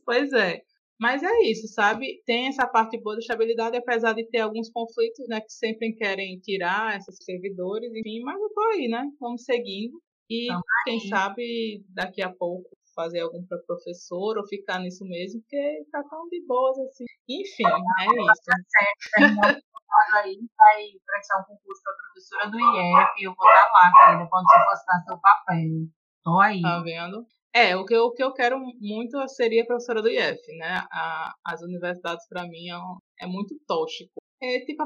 pois é. Mas é isso, sabe? Tem essa parte boa da estabilidade, apesar de ter alguns conflitos, né? Que sempre querem tirar esses servidores, enfim, mas eu tô aí, né? Vamos seguindo. E então, quem sabe daqui a pouco fazer algum para professor ou ficar nisso mesmo, porque tá tão de boas assim. Enfim, é isso. Tá certo, aí vai prestar um concurso para professora do IEF e eu vou estar lá, querida, quando você postar seu papel. Tô aí. Tá vendo? É, o que, eu, o que eu quero muito seria professora do IF, né? A, as universidades, para mim, é, é, muito tóxico. É tipo,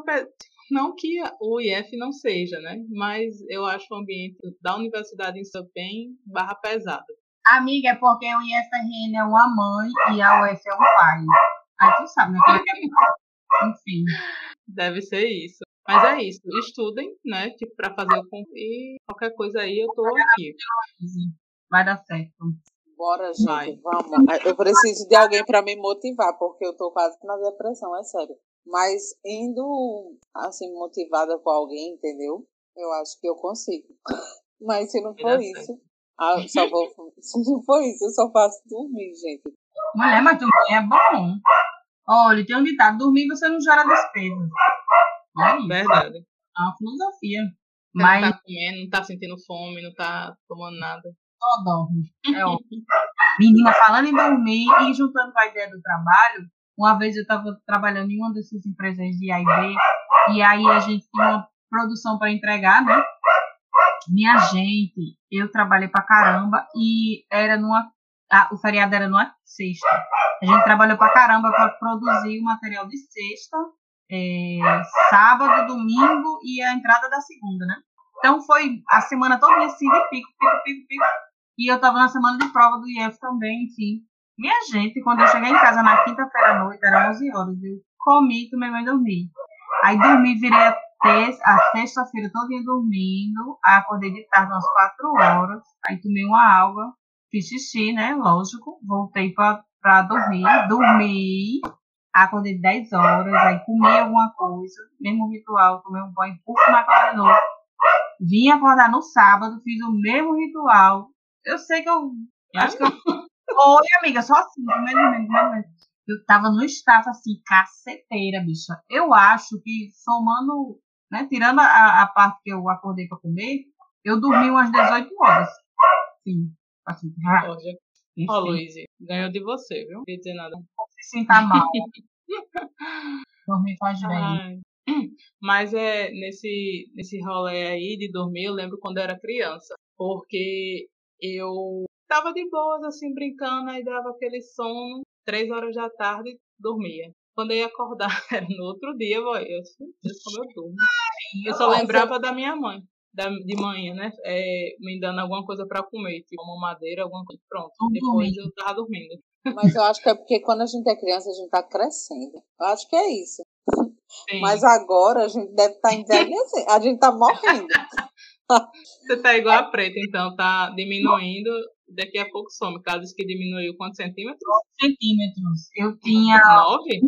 não que o IF não seja, né? Mas eu acho o ambiente da universidade em si bem barra pesada. Amiga, é porque o IFRN é uma mãe e a UF é um pai. Aí tu sabe, né? É Enfim. Deve ser isso. Mas é isso, estudem, né? Tipo, pra fazer o e qualquer coisa aí eu tô aqui. Vai dar certo. Bora, gente, Vai. vamos. Eu preciso de alguém para me motivar, porque eu tô quase na depressão, é sério. Mas indo, assim, motivada com alguém, entendeu? Eu acho que eu consigo. Mas se não for isso, ah, só vou, se não for isso, eu só faço dormir, gente. Mulher, mas dormir é bom. Olha, tem um ditado, dormir você não gera despesa. É Verdade. É uma filosofia. Você mas... não tá comendo, não tá sentindo fome, não tá tomando nada só dorme. É óbvio. Menina, falando em dormir e juntando com a ideia do trabalho, uma vez eu estava trabalhando em uma dessas empresas de AIB e aí a gente tinha uma produção para entregar, né? Minha gente, eu trabalhei pra caramba e era numa. Ah, o feriado era numa sexta. A gente trabalhou pra caramba para produzir o material de sexta, é, sábado, domingo e a entrada da segunda, né? Então foi a semana toda assim de pico, pico, pico, pico. E eu estava na semana de prova do IF também, enfim. Minha gente, quando eu cheguei em casa na quinta-feira à noite, era 11 horas, eu comi, tomei banho e dormi. Aí dormi, virei a sexta-feira todinha dormindo, aí acordei de tarde umas quatro horas, aí tomei uma água, fiz xixi, né? Lógico, voltei pra, pra dormir, dormi, acordei 10 horas, aí comi alguma coisa, mesmo ritual, tomei um banho, na cama de novo. Vim acordar no sábado, fiz o mesmo ritual. Eu sei que eu. Acho que eu. Oi, amiga, só assim, mais mais ou menos. Eu tava no status assim, caceteira, bicha. Eu acho que somando, né, tirando a, a parte que eu acordei pra comer, eu dormi umas 18 horas. Sim. Assim, Ó, oh, Luiz, ganhou de você, viu? Não quer dizer nada. Não se sinta mal. Dormir faz bem. Mas é nesse, nesse rolê aí de dormir, eu lembro quando eu era criança. Porque eu tava de boas, assim, brincando, aí dava aquele sono, três horas da tarde, dormia. Quando eu ia acordar, era no outro dia, eu, eu, como eu durmo. Eu só lembrava da minha mãe da, de manhã, né? É, me dando alguma coisa para comer, tipo uma madeira, alguma coisa. Pronto. Depois eu tava dormindo. Mas eu acho que é porque quando a gente é criança, a gente tá crescendo. Eu acho que é isso. Sim. Mas agora a gente deve estar tá envelhecendo. A gente tá morrendo. Você tá igual a preta, então, tá diminuindo, daqui a pouco some. Caso que diminuiu quantos centímetros? centímetros. Eu tinha. Nove?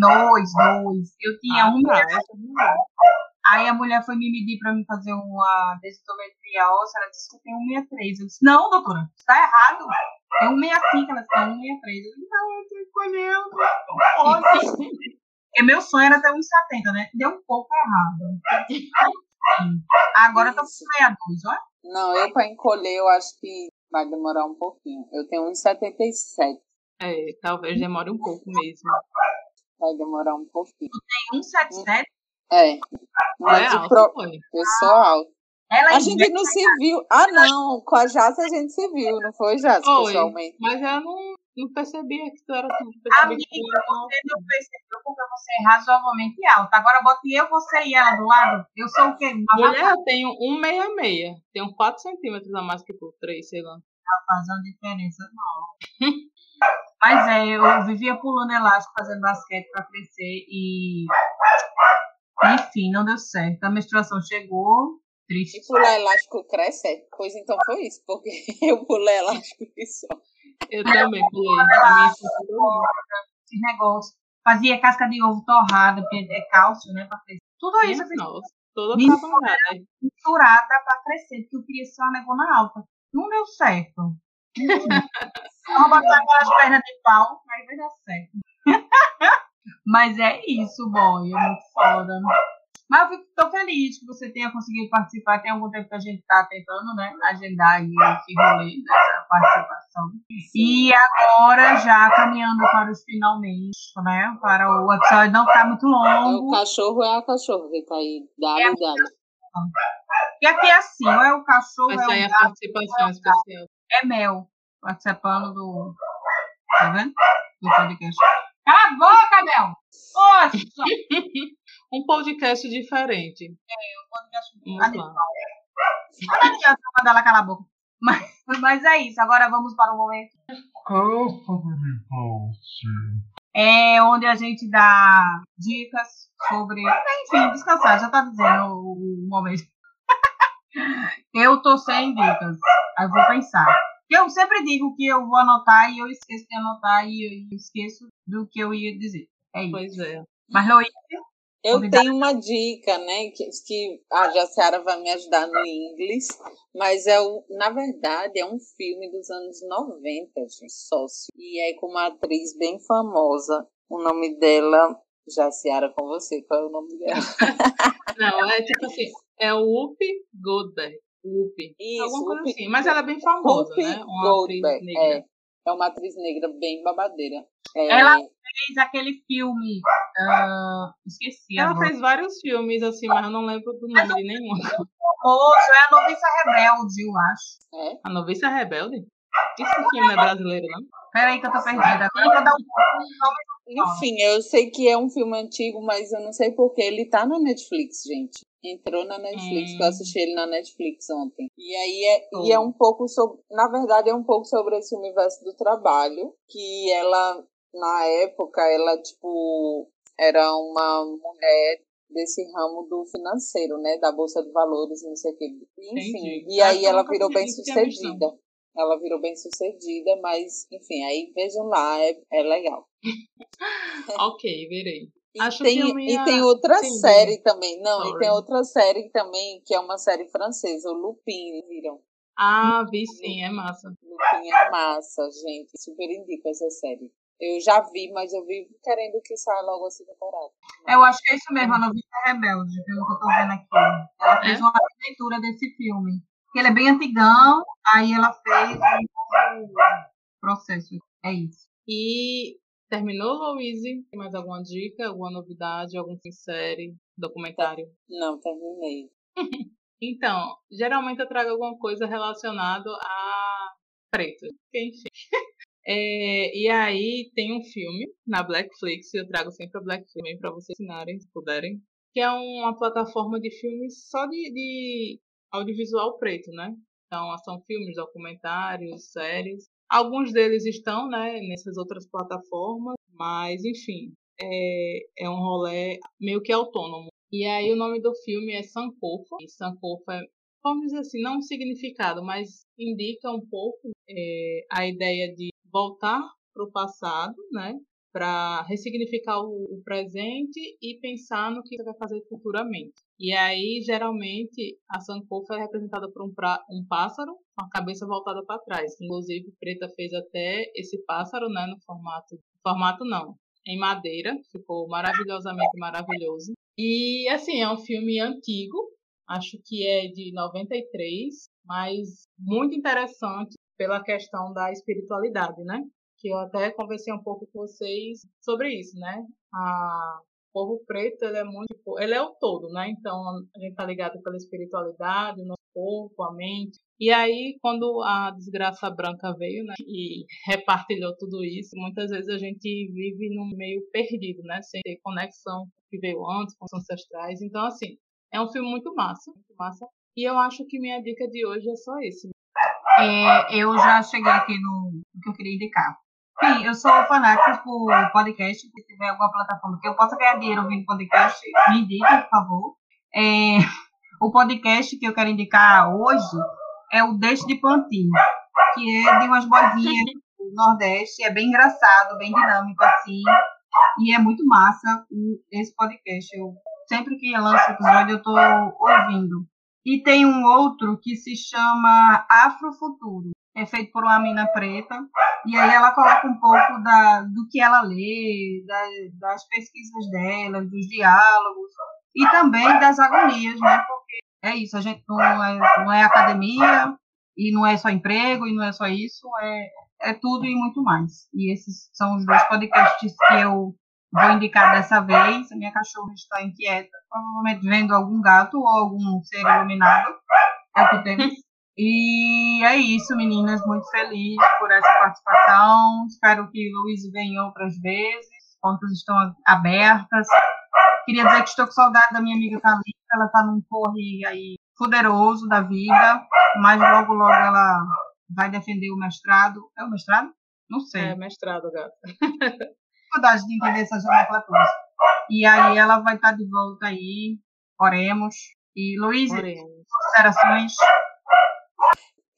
Dois, dois. Eu tinha ah, um. Tá. Aí a mulher foi me medir para me fazer uma densitometria óssea. Ela disse que eu tenho 163. Eu disse, não, doutora, está errado. É 165, ela disse, não, 163. Eu disse, não, eu tô escolhendo. Não pode. Porque meu sonho era ter 1,70, né? Deu um pouco errado. Agora eu tô com 62, ó. Não, eu para encolher, eu acho que vai demorar um pouquinho. Eu tenho 1,77. É, talvez demore um pouco mesmo. Vai demorar um pouquinho. Tu tem 1,77? É. Mas é alto, pro... Eu sou alto. Ela a gente não se viu. Ah, não. Com a Jace a gente se viu, não foi, Jace, pessoalmente? Mas eu não, não percebia que tu era tudo. Amiga, você não percebeu porque você é razoavelmente alta. Agora bote eu, você e ela do lado. Eu sou o quê? Uma Mulher, eu tenho 1,66. Tenho 4 centímetros a mais que tu, 3, sei lá. Tá fazendo diferença, não. Mas é, eu vivia pulando elástico, fazendo basquete para crescer e enfim, não deu certo. A menstruação chegou, triste. E pular elástico cresce? Pois então foi isso, porque eu pulei elástico e só. Eu também pulei. Esse negócio. Fazia casca de ovo torrada, porque é cálcio, né? Pra crescer. Tudo isso eu fiz. Nossa, toda misturada pra crescer, porque eu queria ser uma negona alta. Não deu certo. Vamos botar aquelas pernas de pau, aí vai dar certo. Mas é isso, boy, é muito foda. Mas eu fico tão feliz que você tenha conseguido participar. Tem algum tempo que a gente está tentando, né, agendar aí esse rolê dessa participação. E agora, já caminhando para os finalmente, né, para o episódio não ficar muito longo. O cachorro é a cachorro que tá aí, dá é dá E aqui é assim, ou é o cachorro, Essa é o gato, a participação é especial. É Mel, participando do... Tá vendo? Do podcast. Cala a boca, Mel! Poxa! um podcast diferente. É, um podcast animal. Não adianta mandar ela calar a boca. Mas, mas é isso, agora vamos para o momento. É onde a gente dá dicas sobre. Enfim, descansar, já tá dizendo o momento. Eu tô sem dicas. Aí eu vou pensar. Eu sempre digo que eu vou anotar e eu esqueço de anotar e eu esqueço do que eu ia dizer. É isso. Pois é. Mas, Luiz, eu tenho uma dica, né, que, que a Jaciara vai me ajudar no inglês, mas é o, na verdade é um filme dos anos 90, gente, sócio. E é com uma atriz bem famosa. O nome dela, Jaciara com você, qual é o nome dela? Não, é tipo assim, é o Whoopi Goldberg. Whoopi. Isso, alguma coisa Whoopi, assim. Mas ela é bem famosa, Whoopi né? Uma Goldberg, atriz negra. É. É uma atriz negra bem babadeira. É... Ela fez aquele filme. Uh, esqueci. Ela agora. fez vários filmes, assim, mas eu não lembro do nome de nenhum. Famoso, é a Noviça Rebelde, eu acho. É? A Noviça Rebelde? Esse filme é brasileiro, não? Peraí que eu tô perdida. Agora eu vou dar um Enfim, eu sei que é um filme antigo, mas eu não sei porque ele tá na Netflix, gente. Entrou na Netflix, hum. que eu assisti ele na Netflix ontem. E aí é, e é um pouco sobre. Na verdade, é um pouco sobre esse universo do trabalho. Que ela, na época, ela, tipo, era uma mulher desse ramo do financeiro, né? Da Bolsa de Valores, não sei o quê. Enfim, Entendi. e aí ela virou bem sucedida. Ela virou bem sucedida, mas, enfim, aí vejam lá, é, é legal. ok, verei. E Acho tem, minha... e tem outra Sim, série também. Não, Sorry. e tem outra série também, que é uma série francesa, o Lupin, viram? Ah, vi sim, é massa. Lupin é massa, gente. Super indico essa série. Eu já vi, mas eu vi querendo que saia logo essa temporada. Eu acho que é isso mesmo, a Noviça Rebelde, pelo que eu tô vendo aqui. Ela fez é? uma leitura desse filme. Ele é bem antigão, aí ela fez um processo. É isso. E terminou, Louise? Tem mais alguma dica, alguma novidade, algum série, documentário? Não, terminei. então, geralmente eu trago alguma coisa relacionada a preto. Enfim. É, e aí tem um filme na Blackflix, eu trago sempre a Blackflix para vocês assinarem, se puderem, que é uma plataforma de filmes só de, de audiovisual preto, né? Então, são filmes, documentários, séries. Alguns deles estão, né, nessas outras plataformas, mas, enfim, é, é um rolê meio que autônomo. E aí o nome do filme é Sankofa. E Sankofa é, vamos dizer assim, não um significado, mas indica um pouco é, a ideia de voltar para o passado, né? Para ressignificar o, presente e pensar no que você vai fazer futuramente. E aí, geralmente, a Sankofa é representada por um, pra, um pássaro com a cabeça voltada para trás. Inclusive, Preta fez até esse pássaro, né? No formato. Formato não, em madeira. Ficou maravilhosamente maravilhoso. E, assim, é um filme antigo. Acho que é de 93, mas muito interessante pela questão da espiritualidade, né? Que eu até conversei um pouco com vocês sobre isso, né? A o povo preto, ele é muito, ele é o todo, né? Então, a gente tá ligado pela espiritualidade, o nosso corpo, a mente. E aí, quando a desgraça branca veio, né, e repartilhou tudo isso, muitas vezes a gente vive num meio perdido, né? Sem ter conexão que veio antes, com os ancestrais. Então, assim, é um filme muito massa, muito massa. E eu acho que minha dica de hoje é só esse. É, eu já cheguei aqui no, no que eu queria indicar. Sim, eu sou fanática por podcast. Se tiver alguma plataforma que eu possa ganhar dinheiro ouvindo podcast, me indique, por favor. É, o podcast que eu quero indicar hoje é o Deixe de Plantinho, que é de umas bolinhas do Nordeste. É bem engraçado, bem dinâmico assim. E é muito massa esse podcast. Eu, sempre que lanço episódio, eu estou ouvindo. E tem um outro que se chama Afrofuturo. É feito por uma mina preta. E aí ela coloca um pouco da, do que ela lê, da, das pesquisas dela, dos diálogos. E também das agonias, né? Porque é isso, a gente não é, não é academia, e não é só emprego, e não é só isso, é, é tudo e muito mais. E esses são os dois podcasts que eu vou indicar dessa vez. A minha cachorra está inquieta, provavelmente vendo algum gato ou algum ser iluminado. É o que temos. E é isso, meninas. Muito feliz por essa participação. Espero que Luiz venha outras vezes. Portas estão abertas. Queria dizer que estou com saudade da minha amiga Thalita. Ela está num corre aí poderoso da vida, mas logo, logo ela vai defender o mestrado. É o mestrado? Não sei. É mestrado, gata. dificuldade de entender essas nomenclaturas. E aí ela vai estar de volta aí. Oremos. E Luiz, considerações?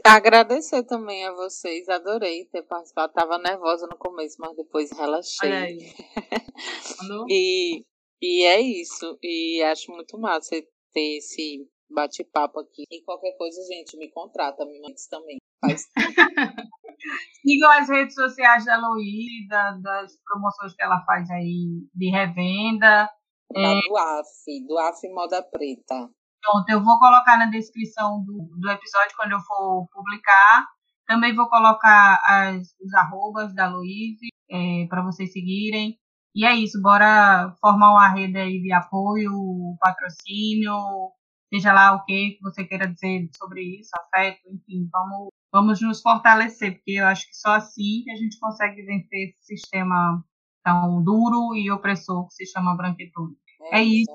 Agradecer também a vocês, adorei ter participado. Tava nervosa no começo, mas depois relaxei. e, e é isso. E acho muito massa ter esse bate-papo aqui. E qualquer coisa, gente, me contrata, me manda também. Faz. Sigam as redes sociais da Luísa, das promoções que ela faz aí de revenda. Da é... do AF, do AF Moda Preta. Pronto, eu vou colocar na descrição do, do episódio quando eu for publicar. Também vou colocar as, os arrobas da Luísa é, para vocês seguirem. E é isso, bora formar uma rede aí de apoio, patrocínio, seja lá o que você queira dizer sobre isso, afeto, enfim, vamos, vamos nos fortalecer, porque eu acho que só assim que a gente consegue vencer esse sistema tão duro e opressor que se chama branquitude. É, é isso.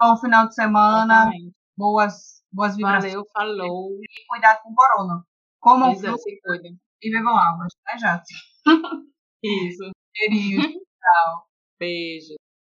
Bom final de semana, boas, boas vibrações. Valeu, falou. E cuidado com o corona. Comam é, fruta e bebam água, né, Jati? Isso. Cheirinho. Tchau. Beijo.